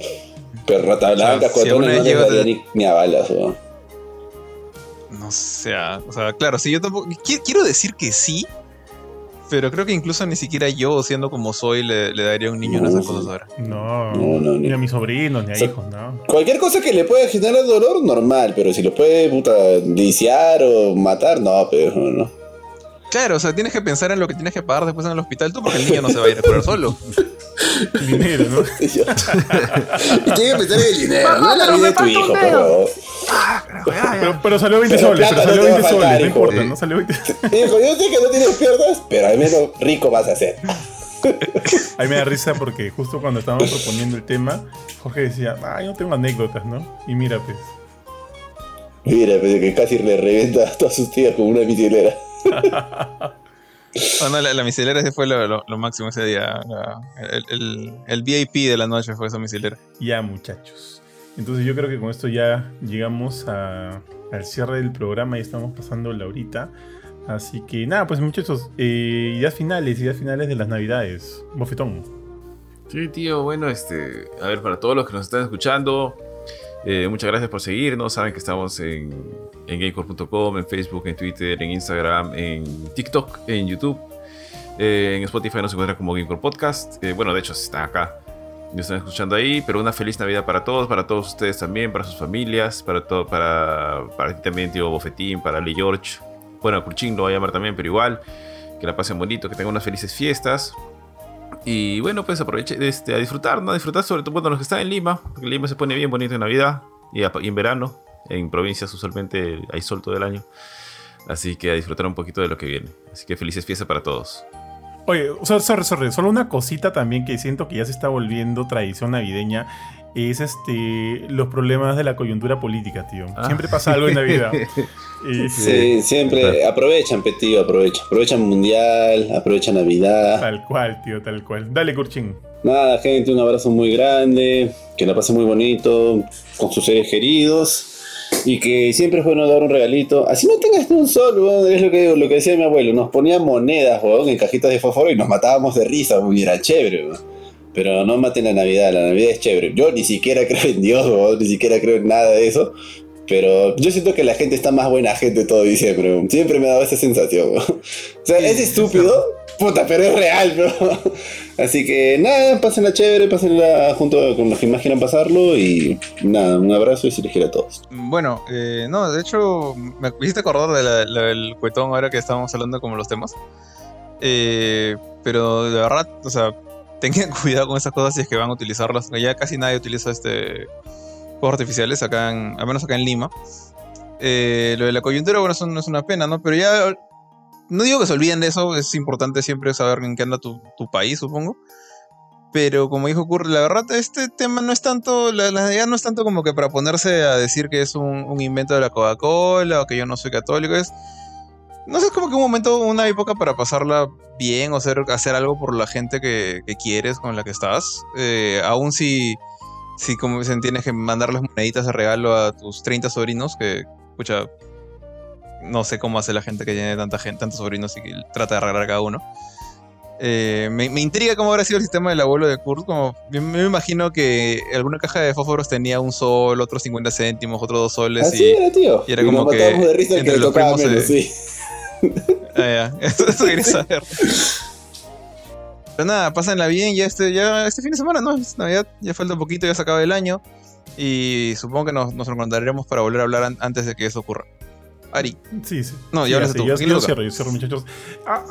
Speaker 2: Pero rata blanca, si no te... ni, ni a balas, ¿no?
Speaker 4: No sé, o sea, claro, sí, yo tampoco. Quiero decir que sí, pero creo que incluso ni siquiera yo, siendo como soy, le, daría a un niño no, esas cosas ahora.
Speaker 1: No, no, no, ni a mis sobrinos, ni a hijos, no.
Speaker 2: Cualquier cosa que le pueda generar dolor, normal, pero si lo puede, puta, lisiar o matar, no, pero no.
Speaker 4: Claro, o sea, tienes que pensar en lo que tienes que pagar después en el hospital tú, porque el niño no se va a ir a curar solo.
Speaker 1: dinero, ¿no?
Speaker 2: y tienes que pensar en el dinero, no en la vida de tu hijo, pero...
Speaker 1: Ah, pero, pero, salió 20 soles, pero salió 20 soles, no importa, ¿no? Salió 20
Speaker 2: Hijo, yo sé que no tienes piernas, pero al menos rico vas a ser.
Speaker 1: A mí me da risa porque justo cuando estábamos proponiendo el tema, Jorge decía, ah, yo no tengo anécdotas, ¿no? Y mira, pues.
Speaker 2: Mira, pues que casi le revienta a todas sus tías con una misilera.
Speaker 4: Oh, la, misilera ese fue lo, máximo ese día. el, VIP de la noche fue esa misilera.
Speaker 1: Ya, muchachos. Entonces yo creo que con esto ya llegamos al cierre del programa y estamos pasando la horita. Así que nada, pues muchachos, eh, ideas finales, ideas finales de las navidades. Bofetón.
Speaker 3: Sí, tío, bueno, este, a ver, para todos los que nos están escuchando, eh, muchas gracias por seguirnos. Saben que estamos en, en gamecore.com, en Facebook, en Twitter, en Instagram, en TikTok, en YouTube. Eh, en Spotify nos encuentran como Gamecore Podcast. Eh, bueno, de hecho, están acá. Nos están escuchando ahí. Pero una feliz Navidad para todos, para todos ustedes también, para sus familias, para todo, para, para ti también, tío Bofetín, para Lee George. Bueno, a Cruchín lo voy a llamar también, pero igual. Que la pasen bonito, que tengan unas felices fiestas. Y bueno, pues aproveche este, a disfrutar, ¿no? A disfrutar sobre todo cuando los que están en Lima, porque Lima se pone bien bonito en Navidad y, en verano. En provincias usualmente hay sol todo el año. Así que a disfrutar un poquito de lo que viene. Así que felices fiestas para todos.
Speaker 1: Oye, sorry, sorry, solo una cosita también que siento que ya se está volviendo tradición navideña es este los problemas de la coyuntura política, tío. Ah. Siempre pasa algo en Navidad.
Speaker 2: sí, siempre aprovechan, tío, aprovechan. Aprovechan Mundial, aprovechan Navidad.
Speaker 1: Tal cual, tío, tal cual. Dale, Kurchin.
Speaker 2: Nada, gente, un abrazo muy grande, que la pase muy bonito con sus seres queridos. Y que siempre es bueno dar un regalito. Así no tengas un sol, es lo que, lo que decía mi abuelo. Nos ponían monedas, en cajitas de fósforo y nos matábamos de risa, y era chévere, pero no maten la Navidad, la Navidad es chévere. Yo ni siquiera creo en Dios, o ni siquiera creo en nada de eso. Pero yo siento que la gente está más buena gente todo diciembre. Siempre me ha dado esa sensación. O sea, es estúpido, puta, pero es real, bro. Así que nada, pásenla chévere, pásenla junto con los que más quieran pasarlo. Y nada, un abrazo y se les quiere a todos.
Speaker 4: Bueno, eh, no, de hecho, me hiciste acordar del cuetón ahora que estábamos hablando como los temas. Eh, pero de verdad, o sea, tengan cuidado con esas cosas si es que van a utilizarlas. Ya casi nadie utiliza este juegos artificiales acá en, al menos acá en Lima. Eh, lo de la coyuntura, bueno, eso no es una pena, ¿no? Pero ya no digo que se olviden de eso, es importante siempre saber en qué anda tu, país, supongo. Pero como dijo Curry, la verdad, este tema no es tanto, la, idea no es tanto como que para ponerse a decir que es un, invento de la Coca-Cola o que yo no soy católico, es no sé, es como que un momento, una época para pasarla bien o hacer, hacer algo por la gente que, quieres, con la que estás. Eh, aún si, si, como dicen, tienes que mandarles moneditas de regalo a tus 30 sobrinos, que, escucha, no sé cómo hace la gente que tiene tanta gente, tantos sobrinos y que trata de regalar a cada uno. Eh, me, intriga cómo habrá sido el sistema del abuelo de Kurt. Como, me imagino que alguna caja de fósforos tenía un sol, otros 50 céntimos, otros dos soles.
Speaker 2: Así y, era, tío.
Speaker 4: Y era como que.
Speaker 2: De risa entre que los primos sí.
Speaker 4: Ah, ya. Eso, quería saber. Pero nada, pásenla bien. Ya este, ya este fin de semana, ¿no? Es Navidad. Ya falta un poquito, ya se acaba el año. Y supongo que nos, nos encontraremos para volver a hablar antes de que eso ocurra. Ari.
Speaker 1: Sí, sí.
Speaker 4: No, ya sí,
Speaker 1: Yo, cierro, yo cierro, muchachos.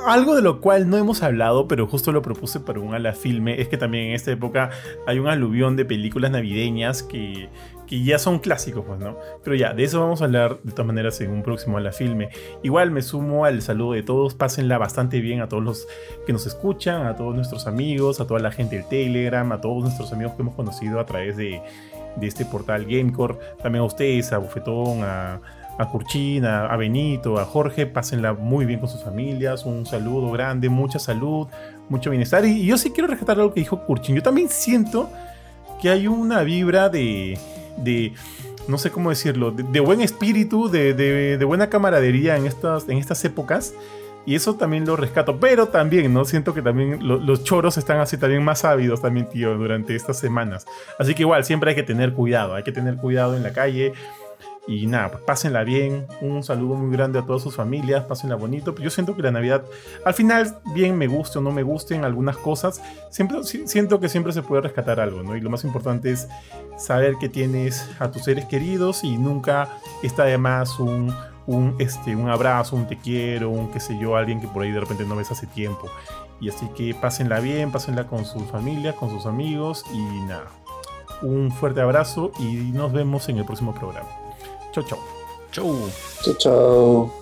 Speaker 1: algo de lo cual no hemos hablado, pero justo lo propuse para un ala filme, es que también en esta época hay un aluvión de películas navideñas que, que ya son clásicos, pues, ¿no? Pero ya, de eso vamos a hablar de todas maneras en un próximo ala filme. Igual me sumo al saludo de todos, pásenla bastante bien a todos los que nos escuchan, a todos nuestros amigos, a toda la gente del Telegram, a todos nuestros amigos que hemos conocido a través de, de este portal Gamecore, también a ustedes, a Bufetón, a a Curchín, a, Benito, a Jorge, pásenla muy bien con sus familias, un saludo grande, mucha salud, mucho bienestar. Y, yo sí quiero rescatar algo que dijo Curchín. Yo también siento que hay una vibra de, de no sé cómo decirlo, de, buen espíritu, de, buena camaradería en estas, en estas épocas. Y eso también lo rescato. Pero también, ¿no? Siento que también los choros están así también más ávidos también, tío, durante estas semanas. Así que igual, siempre hay que tener cuidado. Hay que tener cuidado en la calle. Y nada, pues pásenla bien. Un saludo muy grande a todas sus familias. Pásenla bonito. Yo siento que la Navidad, al final, bien me guste o no me gusten algunas cosas, siempre siento que siempre se puede rescatar algo, ¿no? Y lo más importante es saber que tienes a tus seres queridos y nunca está de más un, un, este, un abrazo, un te quiero, un qué sé yo, alguien que por ahí de repente no ves hace tiempo. Y así que pásenla bien, pásenla con sus familias, con sus amigos y nada. Un fuerte abrazo y nos vemos en el próximo programa. 啾啾，
Speaker 3: 啾，
Speaker 2: 啾啾